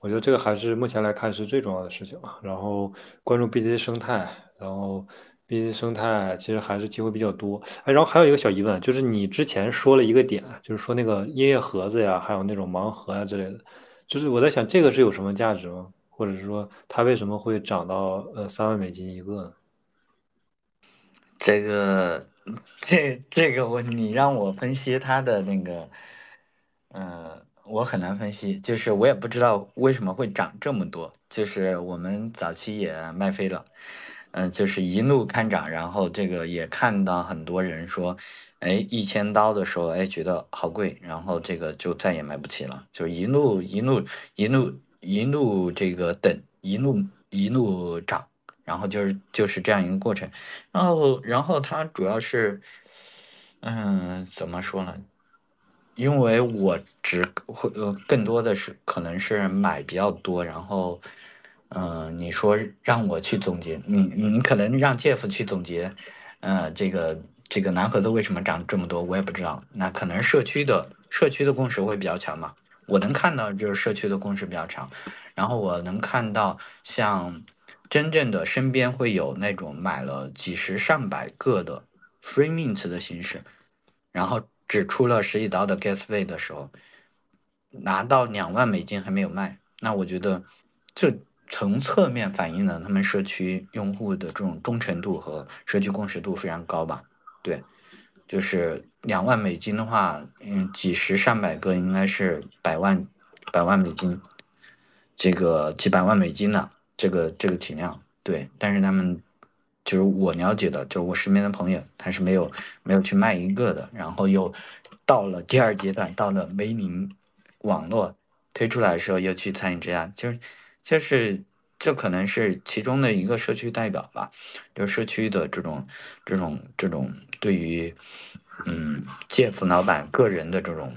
我觉得这个还是目前来看是最重要的事情啊。然后关注 BTC 生态，然后 BTC 生态其实还是机会比较多。哎，然后还有一个小疑问，就是你之前说了一个点，就是说那个音乐盒子呀，还有那种盲盒呀之类的，就是我在想这个是有什么价值吗？或者是说它为什么会涨到呃三万美金一个呢？
这个。这这个我你让我分析它的那个，嗯，我很难分析，就是我也不知道为什么会涨这么多。就是我们早期也卖飞了，嗯，就是一路看涨，然后这个也看到很多人说，哎，一千刀的时候，哎，觉得好贵，然后这个就再也买不起了，就一路一路一路一路这个等，一路一路涨，然后就是就是这样一个过程，然后然后它主要是，嗯，怎么说呢？因为我只会呃更多的是可能是买比较多，然后。嗯，你说让我去总结，你你可能让 Jeff 去总结，呃，这个这个南盒子为什么涨这么多，我也不知道。那可能社区的社区的共识会比较强嘛？我能看到就是社区的共识比较强，然后我能看到像真正的身边会有那种买了几十上百个的 free mint 的形式，然后只出了十几刀的 gas 费的时候，拿到两万美金还没有卖，那我觉得这。从侧面反映了他们社区用户的这种忠诚度和社区共识度非常高吧？对，就是两万美金的话，嗯，几十上百个应该是百万，百万美金，这个几百万美金的这个这个体量，对。但是他们就是我了解的，就是我身边的朋友，他是没有没有去卖一个的，然后又到了第二阶段，到了梅林网络推出来的时候，又去参与这样，就是。就是，这可能是其中的一个社区代表吧，就社区的这种、这种、这种对于，嗯，杰夫老板个人的这种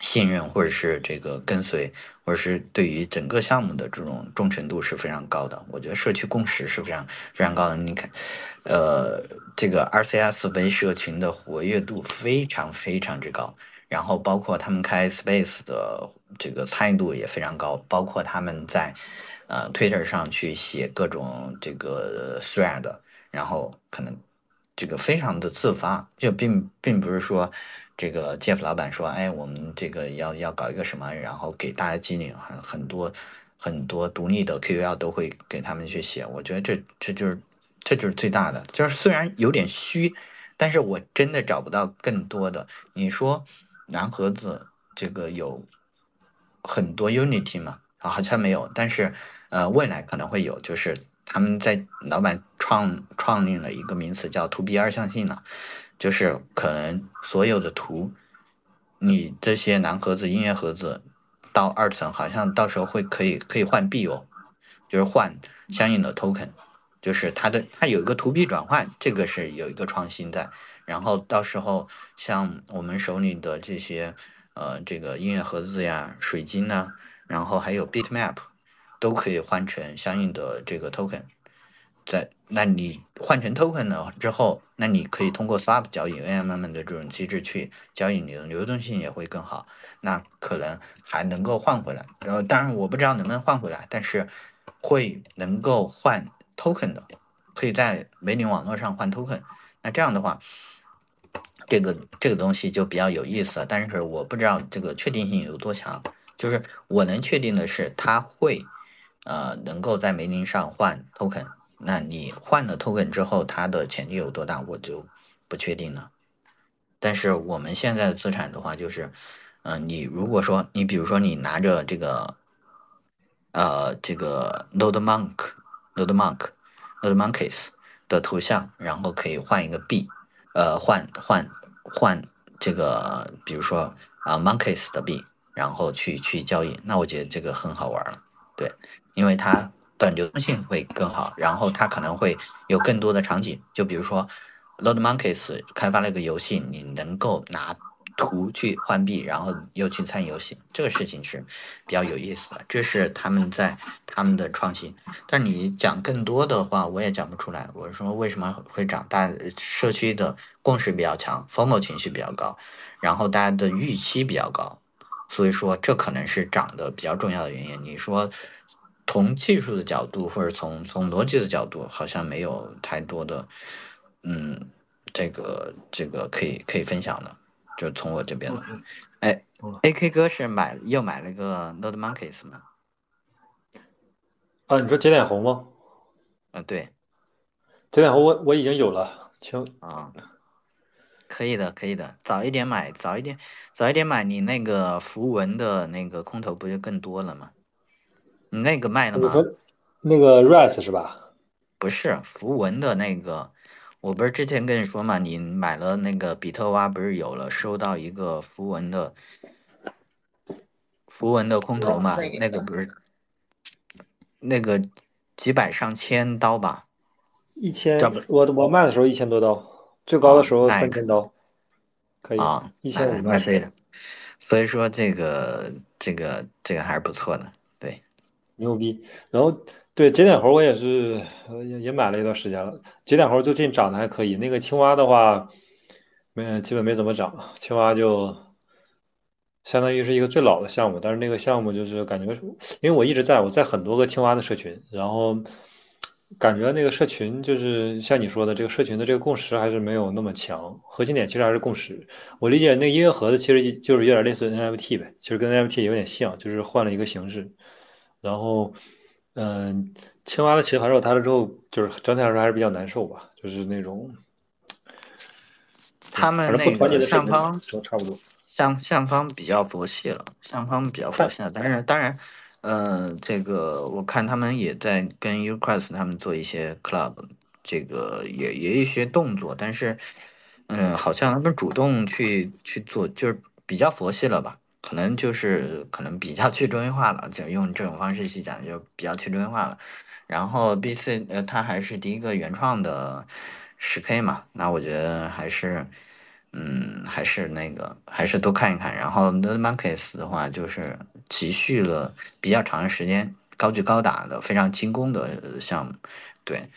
信任，或者是这个跟随，或者是对于整个项目的这种忠诚度是非常高的。我觉得社区共识是非常非常高的。你看，呃，这个 RCS 微社群的活跃度非常非常之高。然后包括他们开 Space 的这个参与度也非常高，包括他们在呃 Twitter 上去写各种这个 Thread，然后可能这个非常的自发，就并并不是说这个 Jeff 老板说，哎，我们这个要要搞一个什么，然后给大家激励，很很多很多独立的 QL 都会给他们去写，我觉得这这就是这就是最大的，就是虽然有点虚，但是我真的找不到更多的，你说。蓝盒子这个有很多 Unity 嘛？啊，好像没有，但是呃，未来可能会有，就是他们在老板创创立了一个名词叫 To B 二象性了，就是可能所有的图，你这些蓝盒子、音乐盒子到二层，好像到时候会可以可以换币哦，就是换相应的 token，就是它的它有一个图币转换，这个是有一个创新在。然后到时候像我们手里的这些，呃，这个音乐盒子呀、水晶呢，然后还有 Bitmap，都可以换成相应的这个 token。在那你换成 token 了之后，那你可以通过 Swap 交易、AMM 的这种机制去交易，你的流动性也会更好。那可能还能够换回来。然后当然我不知道能不能换回来，但是会能够换 token 的，可以在梅林网络上换 token。那这样的话。这个这个东西就比较有意思，但是我不知道这个确定性有多强。就是我能确定的是，它会，呃，能够在梅林上换 token。那你换了 token 之后，它的潜力有多大，我就不确定了。但是我们现在的资产的话，就是，嗯，你如果说你比如说你拿着这个，呃，这个 node monk，node monk，node monkeys 的头像，然后可以换一个币。呃，换换换这个，比如说啊，monkeys 的币，然后去去交易，那我觉得这个很好玩了，对，因为它的流动性会更好，然后它可能会有更多的场景，就比如说，load monkeys 开发了一个游戏，你能够拿。图去换币，然后又去参与游戏，这个事情是比较有意思的。这是他们在他们的创新。但你讲更多的话，我也讲不出来。我说为什么会涨？大社区的共识比较强，formal 情绪比较高，然后大家的预期比较高，所以说这可能是涨的比较重要的原因。你说从技术的角度或者从从逻辑的角度，好像没有太多的，嗯，这个这个可以可以分享的。就从我这边了，哎，A K 哥是买又买了个 Node Monkeys 吗？
啊，你说节点红吗？
啊，对，
节点红我我已经有了，请
啊，可以的，可以的，早一点买，早一点，早一点买，你那个符文的那个空投不就更多了吗？你那个卖了吗？
那个 Rise 是吧？
不不是符文的那个，我不是之前跟你说嘛，你买了那个比特蛙，不是有了收到一个符文的符文的空投嘛？那个不是那个几百上千刀吧？
一千，我我卖的时候一千多刀，最高的时候三千刀，可以
啊，
一千卖
所以所以说这个这个这个还是不错的，对。
牛逼。然后对节点猴我也是也也买了一段时间了，节点猴最近涨得还可以。那个青蛙的话，没基本没怎么涨，青蛙就相当于是一个最老的项目，但是那个项目就是感觉，因为我一直在我在很多个青蛙的社群，然后感觉那个社群就是像你说的，这个社群的这个共识还是没有那么强，核心点其实还是共识。我理解那个音乐盒子其实就是有点类似 NFT 呗，其实跟 NFT 有点像，就是换了一个形式。然后，嗯，青蛙的棋盘手它了之后，就是整体来说还是比较难受吧，就是那种，
他们那个上方
都差不多。
上上方比较佛系了，上方比较佛系了。但是当然，呃，这个我看他们也在跟 Ucrest 他们做一些 club，这个也也有一些动作，但是，嗯、好像他们主动去去做，就是比较佛系了吧？可能就是可能比较去中心化了，就用这种方式去讲，就比较去中心化了。然后 B C 呃，它还是第一个原创的十 K 嘛，那我觉得还是。嗯，还是那个，还是多看一看。然后 The Monkeys 的话，就是持续了比较长的时间，高举高打的非常精工的项目，对。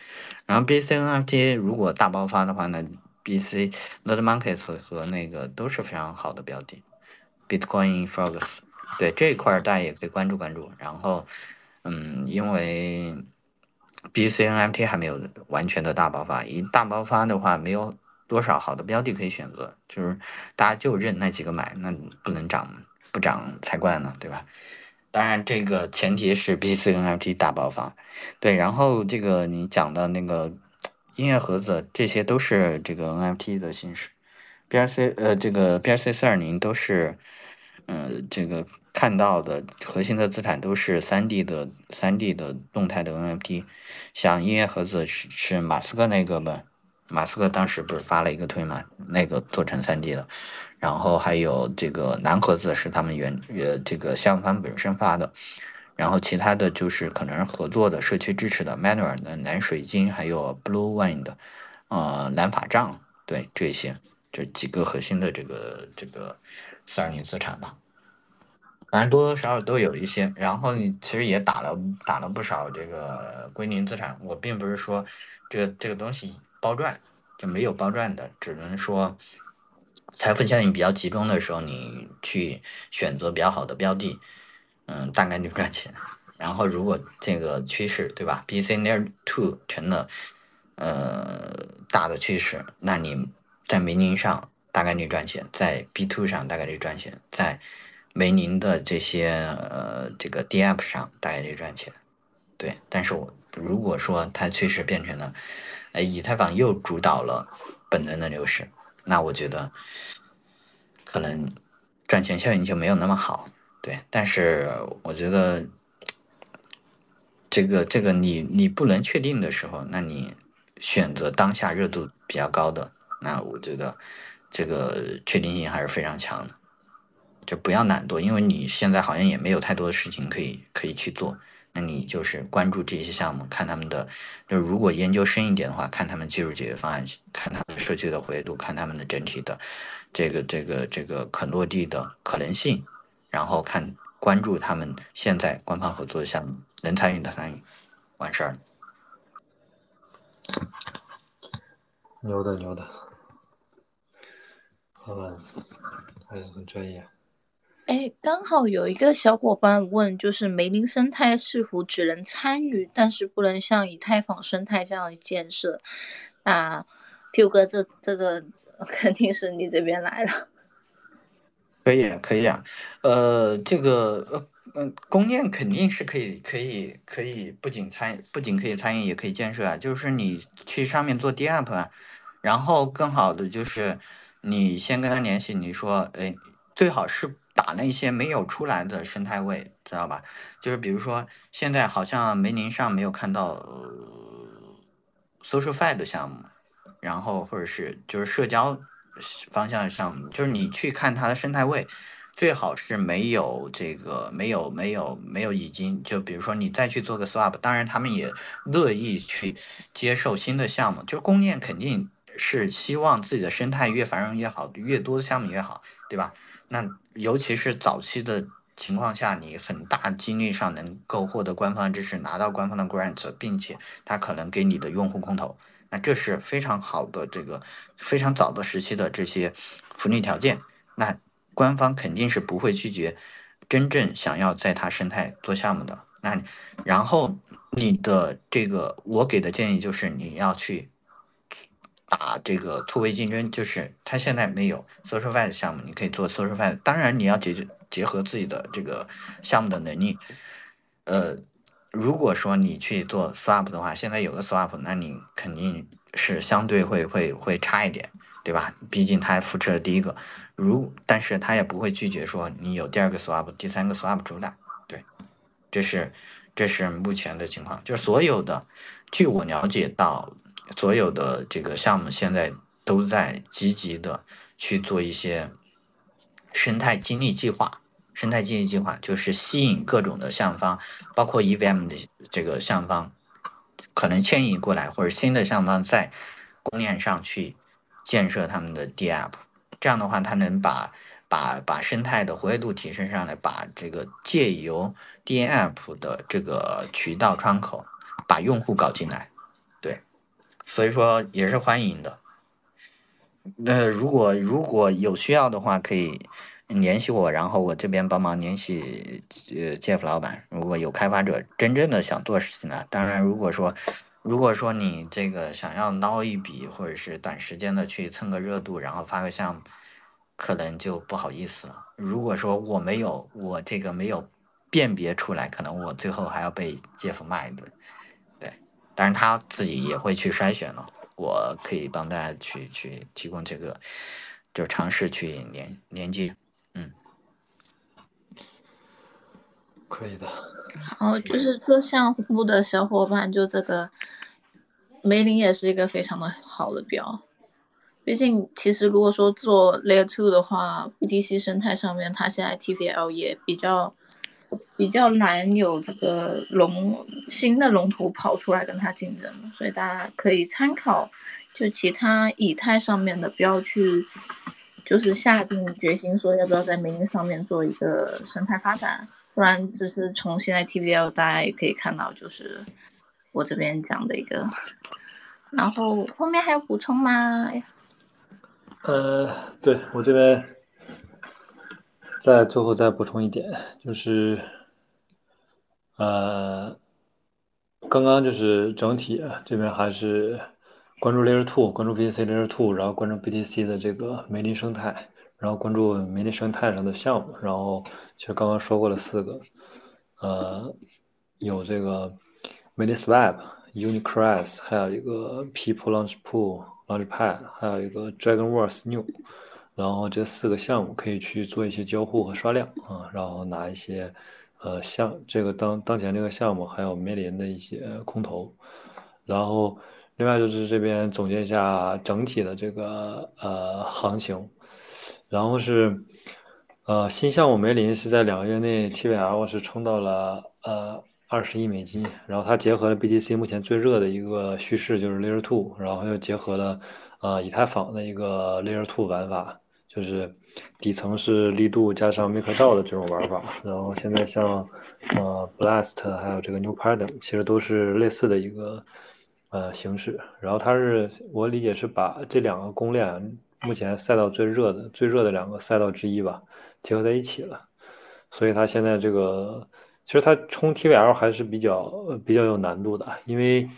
然后 BC NFT 如果大爆发的话呢，BC The Monkeys 和那个都是非常好的标的，Bitcoin Frogs，对这一块大家也可以关注关注。然后，嗯，因为 BC NFT 还没有完全的大爆发，一大爆发的话，没有多少好的标的可以选择，就是大家就认那几个买，那不能涨不涨才怪呢，对吧？当然，这个前提是 BC NFT 大爆发，对。然后这个你讲的那个音乐盒子，这些都是这个 NFT 的形式，BRC 呃这个 BRC 四二零都是，呃这个看到的核心的资产都是三 D 的三 D 的动态的 NFT，像音乐盒子是是马斯克那个吧。马斯克当时不是发了一个推嘛，那个做成三 D 的，然后还有这个蓝盒子是他们原呃这个项目方本身发的，然后其他的就是可能合作的社区支持的 Manual 的蓝水晶，还有 Blue Wind，呃蓝法杖，对这些。这几个核心的这个这个四二零资产吧。反正多多少少都有一些，然后你其实也打了打了不少这个归零资产。我并不是说这这个东西包赚，就没有包赚的，只能说财富效应比较集中的时候，你去选择比较好的标的，嗯，大概率赚钱。然后如果这个趋势对吧，B C Near to 成了呃大的趋势，那你在梅宁上大概率赚钱，在 B Two 上大概率赚钱，在梅宁的这些呃这个 D App 上大概率赚钱。对，但是我如果说它确实变成了，哎，以太坊又主导了本轮的牛市，那我觉得可能赚钱效应就没有那么好。对，但是我觉得这个这个你你不能确定的时候，那你选择当下热度比较高的，那我觉得这个确定性还是非常强的。就不要懒惰，因为你现在好像也没有太多的事情可以可以去做。那你就是关注这些项目，看他们的，就如果研究深一点的话，看他们技术解决方案，看他们社区的活跃度，看他们的整体的这个这个这个可落地的可能性，然后看关注他们现在官方合作的项目，能参与的参与，完事儿。
牛的牛的，老板还是很专业。
哎，刚好有一个小伙伴问，就是梅林生态是否只能参与，但是不能像以太坊生态这样的建设？那 Q 哥这这个 肯定是你这边来了。
可以啊，可以啊，呃，这个呃嗯，公链肯定是可以，可以，可以，不仅参，不仅可以参与，也可以建设啊。就是你去上面做 DApp 啊，然后更好的就是你先跟他联系，你说，哎，最好是打那些没有出来的生态位，知道吧？就是比如说现在好像梅林上没有看到，SocialFi 的项目，然后或者是就是社交方向的项目，就是你去看它的生态位，最好是没有这个没有没有没有已经就比如说你再去做个 swap，当然他们也乐意去接受新的项目，就是公链肯定是希望自己的生态越繁荣越好，越多的项目越好，对吧？那尤其是早期的。情况下，你很大几率上能够获得官方支持，拿到官方的 grant，并且他可能给你的用户空投，那这是非常好的这个非常早的时期的这些福利条件，那官方肯定是不会拒绝真正想要在它生态做项目的。那然后你的这个我给的建议就是你要去。打这个错位竞争，就是他现在没有 SocialFi 的项目，你可以做 SocialFi。当然，你要解决结合自己的这个项目的能力。呃，如果说你去做 Swap 的话，现在有个 Swap，那你肯定是相对会会会差一点，对吧？毕竟他扶持了第一个，如但是他也不会拒绝说你有第二个 Swap、第三个 Swap 主打。对，这是这是目前的情况，就是所有的，据我了解到。所有的这个项目现在都在积极的去做一些生态激励计划。生态激励计划就是吸引各种的项方，包括 EVM 的这个项方，可能迁移过来，或者新的项方在公链上去建设他们的 DApp。这样的话，它能把把把生态的活跃度提升上来，把这个借由 DApp 的这个渠道窗口，把用户搞进来。所以说也是欢迎的。那如果如果有需要的话，可以联系我，然后我这边帮忙联系呃 Jeff 老板。如果有开发者真正的想做事情呢，当然如果说如果说你这个想要捞一笔，或者是短时间的去蹭个热度，然后发个项目，可能就不好意思了。如果说我没有我这个没有辨别出来，可能我最后还要被 Jeff 骂一顿。但是他自己也会去筛选了，我可以帮大家去去提供这个，就尝试去连连接，嗯，
可以的。
然后，就是做项目的小伙伴，就这个梅林也是一个非常的好的标，毕竟其实如果说做 Layer Two 的话，BTC 生态上面，它现在 TVL 也比较。比较难有这个龙新的龙头跑出来跟它竞争，所以大家可以参考，就其他以太上面的，不要去，就是下定决心说要不要在美林上面做一个生态发展，不然只是从现在 TVL 大家也可以看到，就是我这边讲的一个，然后后面还有补充吗？
呃，对我这边。再最后再补充一点，就是，呃，刚刚就是整体这边还是关注 Layer Two，关注 BTC Layer Two，然后关注 BTC 的这个梅林生态，然后关注梅林生态上的项目，然后其实刚刚说过了四个，呃，有这个梅林 Swap、Unicross，还有一个 People Launch Pool、Launchpad，还有一个 Dragonverse New。然后这四个项目可以去做一些交互和刷量啊，然后拿一些，呃，项这个当当前这个项目还有梅林的一些空投，然后另外就是这边总结一下整体的这个呃行情，然后是呃新项目梅林是在两个月内 TVL 是冲到了呃二十亿美金，然后它结合了 BTC 目前最热的一个叙事就是 Layer Two，然后又结合了呃以太坊的一个 Layer Two 玩法。就是底层是力度加上 Make 道的这种玩法，然后现在像呃 Blast 还有这个 New Paradigm，其实都是类似的一个呃形式。然后它是我理解是把这两个公链目前赛道最热的最热的两个赛道之一吧结合在一起了，所以它现在这个其实它冲 TVL 还是比较比较有难度的，因为。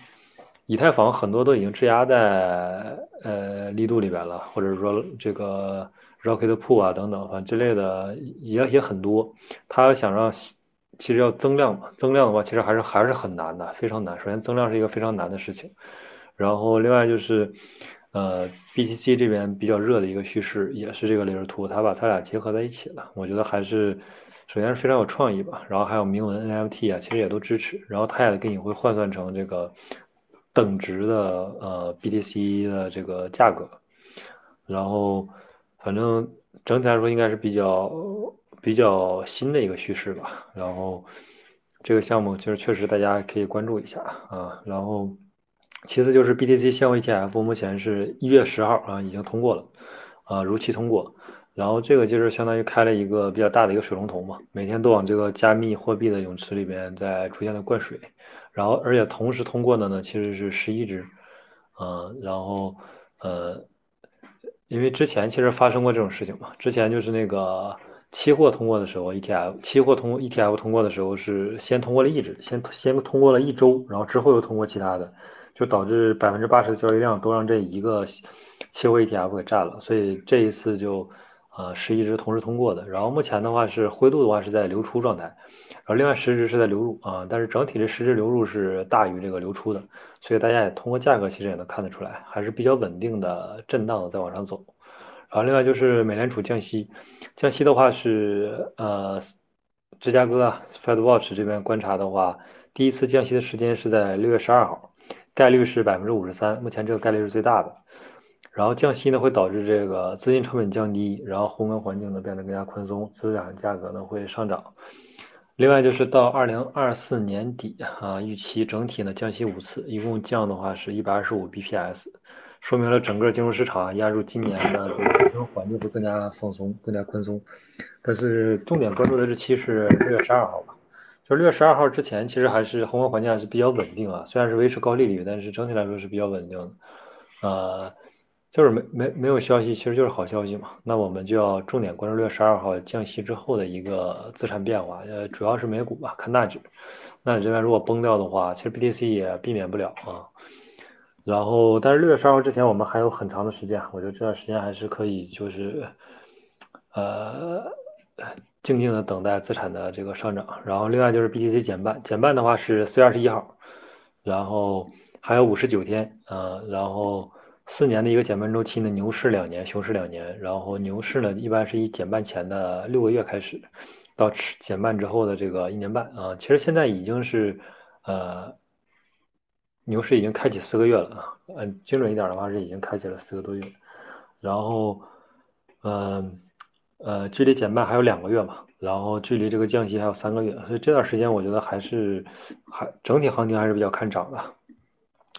以太坊很多都已经质押在呃力度里边了，或者说这个 Rocket Pool 啊等等，反正之类的也也很多。他想让其实要增量嘛，增量的话其实还是还是很难的，非常难。首先增量是一个非常难的事情，然后另外就是呃 BTC 这边比较热的一个叙事也是这个 Layer Two，他把它俩结合在一起了，我觉得还是首先是非常有创意吧。然后还有铭文 NFT 啊，其实也都支持，然后它也给你会换算成这个。等值的呃 BTC 的这个价格，然后反正整体来说应该是比较比较新的一个趋势吧。然后这个项目就是确实大家可以关注一下啊。然后其次就是 BTC 现货 ETF，目前是一月十号啊已经通过了，啊如期通过。然后这个就是相当于开了一个比较大的一个水龙头嘛，每天都往这个加密货币的泳池里边在逐渐的灌水。然后，而且同时通过的呢，其实是十一只，嗯，然后，呃，因为之前其实发生过这种事情嘛，之前就是那个期货通过的时候，ETF 期货通 ETF 通过的时候是先通过了一只，先先通过了一周，然后之后又通过其他的，就导致百分之八十的交易量都让这一个期货 ETF 给占了，所以这一次就，呃，十一只同时通过的，然后目前的话是灰度的话是在流出状态。然后另外十只是在流入啊，但是整体的十只流入是大于这个流出的，所以大家也通过价格其实也能看得出来，还是比较稳定的震荡在往上走。然后另外就是美联储降息，降息的话是呃，芝加哥啊 Fed Watch 这边观察的话，第一次降息的时间是在六月十二号，概率是百分之五十三，目前这个概率是最大的。然后降息呢会导致这个资金成本降低，然后宏观环境呢变得更加宽松，资产价格呢会上涨。另外就是到二零二四年底啊，预期整体呢降息五次，一共降的话是一百二十五 bps，说明了整个金融市场啊压入今年的这个金融环境会更加放松、更加宽松。但是重点关注的日期是六月十二号吧，就六月十二号之前，其实还是宏观环境还是比较稳定啊，虽然是维持高利率，但是整体来说是比较稳定的，呃。就是没没没有消息，其实就是好消息嘛。那我们就要重点关注六月十二号降息之后的一个资产变化，呃，主要是美股吧，看纳指。那你这边如果崩掉的话，其实 BTC 也避免不了啊。然后，但是六月十二号之前，我们还有很长的时间，我觉得这段时间还是可以，就是呃，静静的等待资产的这个上涨。然后，另外就是 BTC 减半，减半的话是四月二十一号，然后还有五十九天，呃，然后。四年的一个减半周期呢，牛市两年，熊市两年。然后牛市呢，一般是以减半前的六个月开始，到减半之后的这个一年半啊。其实现在已经是，呃，牛市已经开启四个月了啊。嗯，精准一点的话是已经开启了四个多月。然后，嗯，呃，距离减半还有两个月嘛。然后距离这个降息还有三个月，所以这段时间我觉得还是还整体行情还是比较看涨的，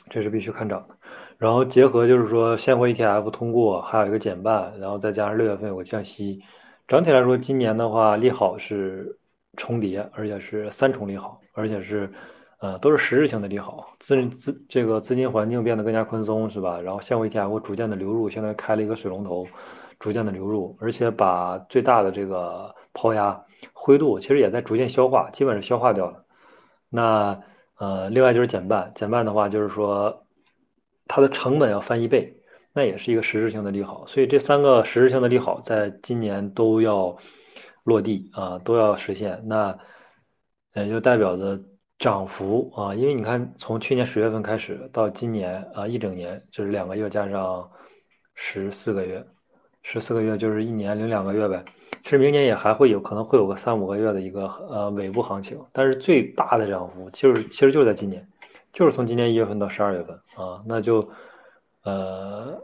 这是必须看涨的。然后结合就是说现货 ETF 通过，还有一个减半，然后再加上六月份有个降息，整体来说今年的话利好是重叠，而且是三重利好，而且是呃都是实质性的利好，资资这个资金环境变得更加宽松，是吧？然后现货 ETF 逐渐的流入，现在开了一个水龙头，逐渐的流入，而且把最大的这个抛压灰度其实也在逐渐消化，基本是消化掉了。那呃另外就是减半，减半的话就是说。它的成本要翻一倍，那也是一个实质性的利好，所以这三个实质性的利好在今年都要落地啊，都要实现。那也就代表着涨幅啊，因为你看，从去年十月份开始到今年啊，一整年就是两个月加上十四个月，十四个月就是一年零两个月呗。其实明年也还会有可能会有个三五个月的一个呃尾部行情，但是最大的涨幅就是其实就是在今年。就是从今年一月份到十二月份啊，那就，呃，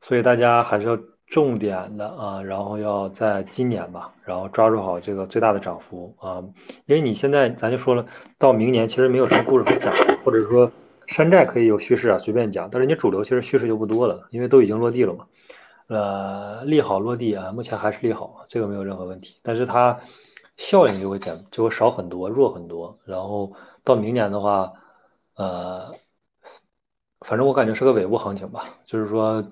所以大家还是要重点的啊，然后要在今年吧，然后抓住好这个最大的涨幅啊，因为你现在咱就说了，到明年其实没有什么故事可讲，或者说山寨可以有叙事啊，随便讲，但是你主流其实叙事就不多了，因为都已经落地了嘛，呃，利好落地啊，目前还是利好，这个没有任何问题，但是它效应就会减，就会少很多，弱很多，然后到明年的话。呃，反正我感觉是个尾部行情吧，就是说，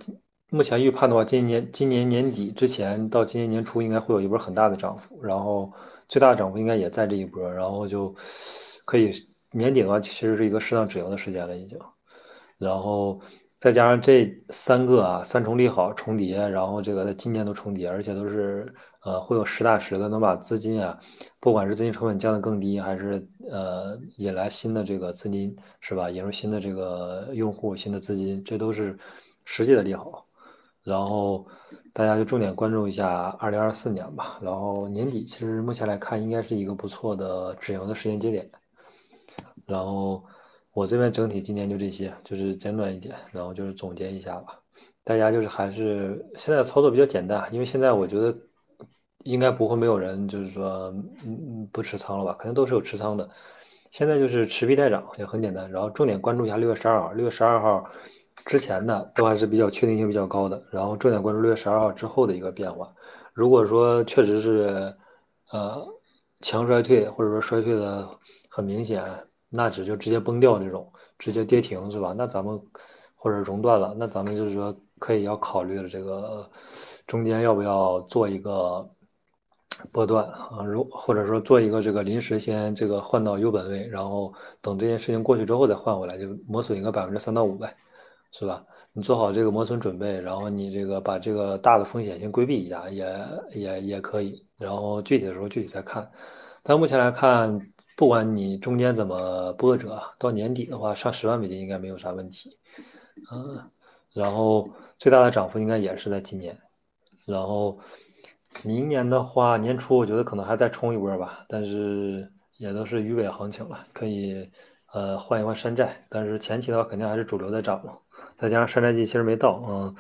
目前预判的话，今年今年年底之前到今年年初应该会有一波很大的涨幅，然后最大的涨幅应该也在这一波，然后就可以年底的话，其实是一个适当止盈的时间了已经，然后。再加上这三个啊，三重利好重叠，然后这个在今年都重叠，而且都是呃会有实打实的能把资金啊，不管是资金成本降得更低，还是呃引来新的这个资金是吧？引入新的这个用户、新的资金，这都是实际的利好。然后大家就重点关注一下二零二四年吧。然后年底其实目前来看，应该是一个不错的止盈的时间节点。然后。我这边整体今年就这些，就是简短一点，然后就是总结一下吧。大家就是还是现在操作比较简单，因为现在我觉得应该不会没有人就是说嗯嗯不持仓了吧，肯定都是有持仓的。现在就是持币待涨也很简单，然后重点关注一下六月十二号，六月十二号之前的都还是比较确定性比较高的，然后重点关注六月十二号之后的一个变化。如果说确实是呃强衰退或者说衰退的很明显，那只就直接崩掉这种，直接跌停是吧？那咱们或者熔断了，那咱们就是说可以要考虑这个中间要不要做一个。波段啊，如或者说做一个这个临时先这个换到优本位，然后等这件事情过去之后再换回来，就磨损一个百分之三到五呗，是吧？你做好这个磨损准备，然后你这个把这个大的风险先规避一下，也也也可以。然后具体的时候具体再看。但目前来看，不管你中间怎么波折，到年底的话上十万美金应该没有啥问题。嗯，然后最大的涨幅应该也是在今年，然后。明年的话，年初我觉得可能还再冲一波吧，但是也都是鱼尾行情了，可以呃换一换山寨，但是前期的话肯定还是主流在涨嘛，再加上山寨季其实没到，嗯，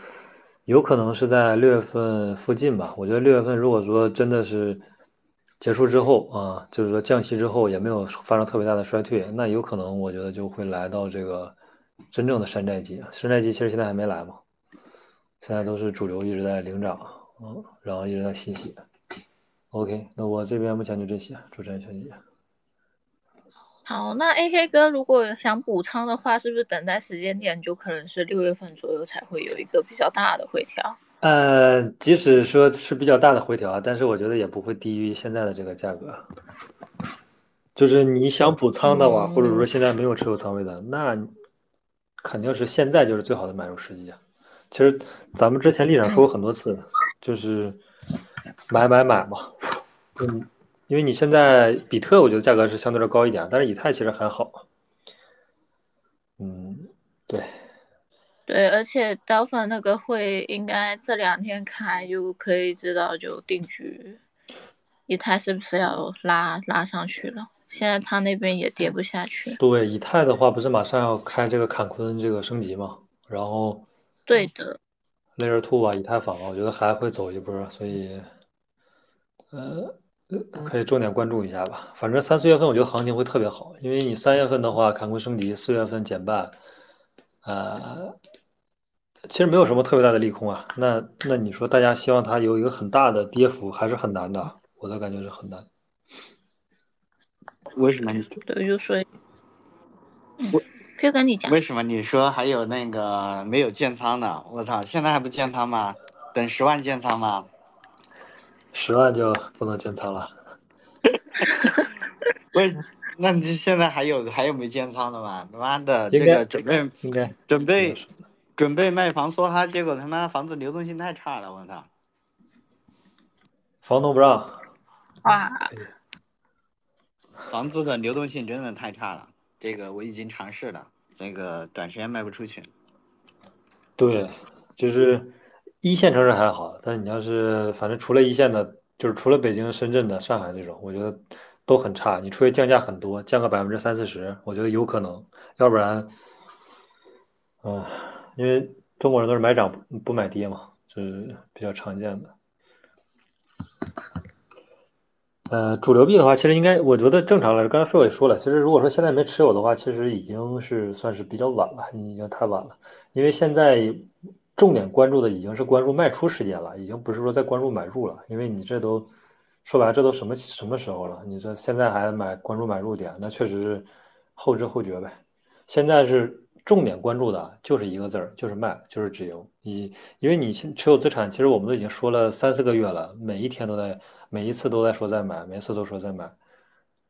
有可能是在六月份附近吧。我觉得六月份如果说真的是结束之后啊，就是说降息之后也没有发生特别大的衰退，那有可能我觉得就会来到这个真正的山寨季。山寨季其实现在还没来嘛，现在都是主流一直在领涨。嗯，然后一直在吸血。OK，那我这边目前就这些，主持人小姐姐。
好，那 AK 哥如果想补仓的话，是不是等待时间点就可能是六月份左右才会有一个比较大的回调？
呃，即使说是比较大的回调，但是我觉得也不会低于现在的这个价格。就是你想补仓的话，或者说现在没有持有仓位的，那肯定是现在就是最好的买入时机啊。其实咱们之前立场说过很多次。就是买买买嘛，嗯，因为你现在比特我觉得价格是相对的高一点，但是以太其实还好，嗯，对，
对，而且 Delphi 那个会应该这两天开就可以知道就定局，以太是不是要拉拉上去了？现在他那边也跌不下去。
对，以太的话不是马上要开这个坎昆这个升级嘛，然后
对的。
Layer Two 啊，以太坊啊，我觉得还会走一波，所以，呃，可以重点关注一下吧。反正三四月份我觉得行情会特别好，因为你三月份的话，坎昆升级，四月份减半，呃，其实没有什么特别大的利空啊。那那你说大家希望它有一个很大的跌幅，还是很难的？我的感觉是很难。
为什么？
对，就说。我。就跟你讲，
为什么你说还有那个没有建仓的？我操，现在还不建仓吗？等十万建仓吗？
十万就不能建仓了。
为，那你现在还有还有没建仓的吗？他妈的，这个准备
应该
准备准备卖房梭哈，结果他妈房子流动性太差了，我操！
房东不让。
哇。
房子的流动性真的太差了。这个我已经尝试了，这个短时间卖不出去。
对，就是一线城市还好，但你要是反正除了一线的，就是除了北京、深圳的、上海这种，我觉得都很差。你除非降价很多，降个百分之三四十，我觉得有可能。要不然，嗯，因为中国人都是买涨不买跌嘛，就是比较常见的。呃，主流币的话，其实应该，我觉得正常来，刚才费伟也说了，其实如果说现在没持有的话，其实已经是算是比较晚了，已经太晚了。因为现在重点关注的已经是关注卖出时间了，已经不是说在关注买入了。因为你这都说白了，这都什么什么时候了？你这现在还买关注买入点，那确实是后知后觉呗。现在是重点关注的就是一个字儿，就是卖，就是止盈。你因为你持有资产，其实我们都已经说了三四个月了，每一天都在。每一次都在说在买，每次都说在买，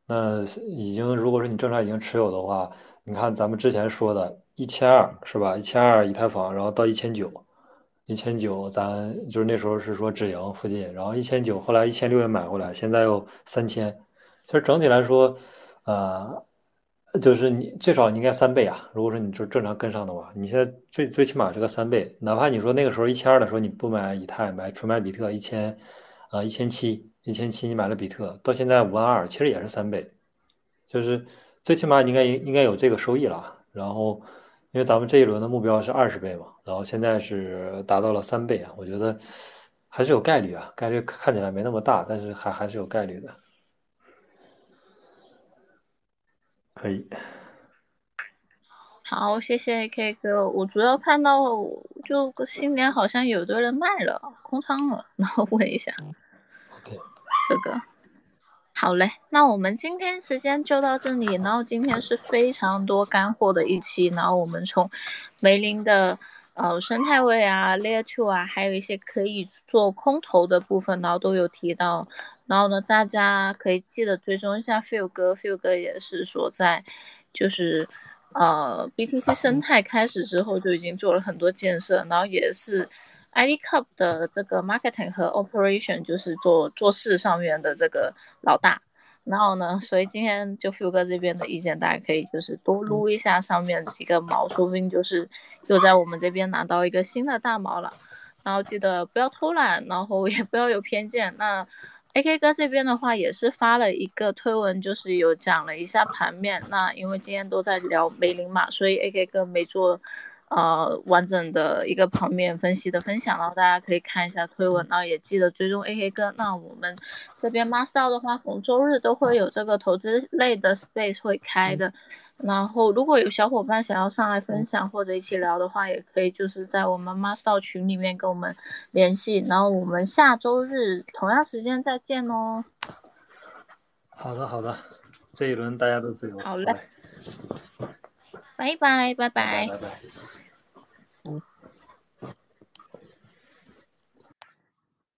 那已经如果说你正常已经持有的话，你看咱们之前说的一千二是吧？一千二以太坊，然后到一千九，一千九咱就是那时候是说止盈附近，然后一千九，后来一千六也买回来，现在又三千，其实整体来说，呃，就是你最少你应该三倍啊。如果说你就正常跟上的话，你现在最最起码是个三倍，哪怕你说那个时候一千二的时候你不买以太，买纯买比特一千，啊一千七。一千七，你买了比特，到现在五万二，其实也是三倍，就是最起码你应该应该有这个收益了。然后，因为咱们这一轮的目标是二十倍嘛，然后现在是达到了三倍啊，我觉得还是有概率啊，概率看起来没那么大，但是还还是有概率的。可以。
好，谢谢 K 哥。我主要看到就新年好像有的人卖了空仓了，然后问一下。
OK。
这个。好嘞，那我们今天时间就到这里。然后今天是非常多干货的一期。然后我们从梅林的呃生态位啊、Layer Two 啊，还有一些可以做空投的部分，然后都有提到。然后呢，大家可以记得追踪一下 Feel 哥，Feel 哥也是说在就是呃 BTC 生态开始之后就已经做了很多建设，然后也是。ID Cup 的这个 marketing 和 operation 就是做做事上面的这个老大，然后呢，所以今天就 f 哥这边的意见，大家可以就是多撸一下上面几个毛，说不定就是又在我们这边拿到一个新的大毛了。然后记得不要偷懒，然后也不要有偏见。那 AK 哥这边的话也是发了一个推文，就是有讲了一下盘面。那因为今天都在聊梅林嘛，所以 AK 哥没做。呃，完整的一个盘面分析的分享，然后大家可以看一下推文，然后也记得追踪 AK 哥。那我们这边 Master 的话，逢周日都会有这个投资类的 Space 会开的。然后如果有小伙伴想要上来分享或者一起聊的话，也可以就是在我们 Master 群里面跟我们联系。然后我们下周日同样时间再见哦。
好的，好的，这一轮大家都自由。
好嘞，拜拜，拜
拜，拜拜。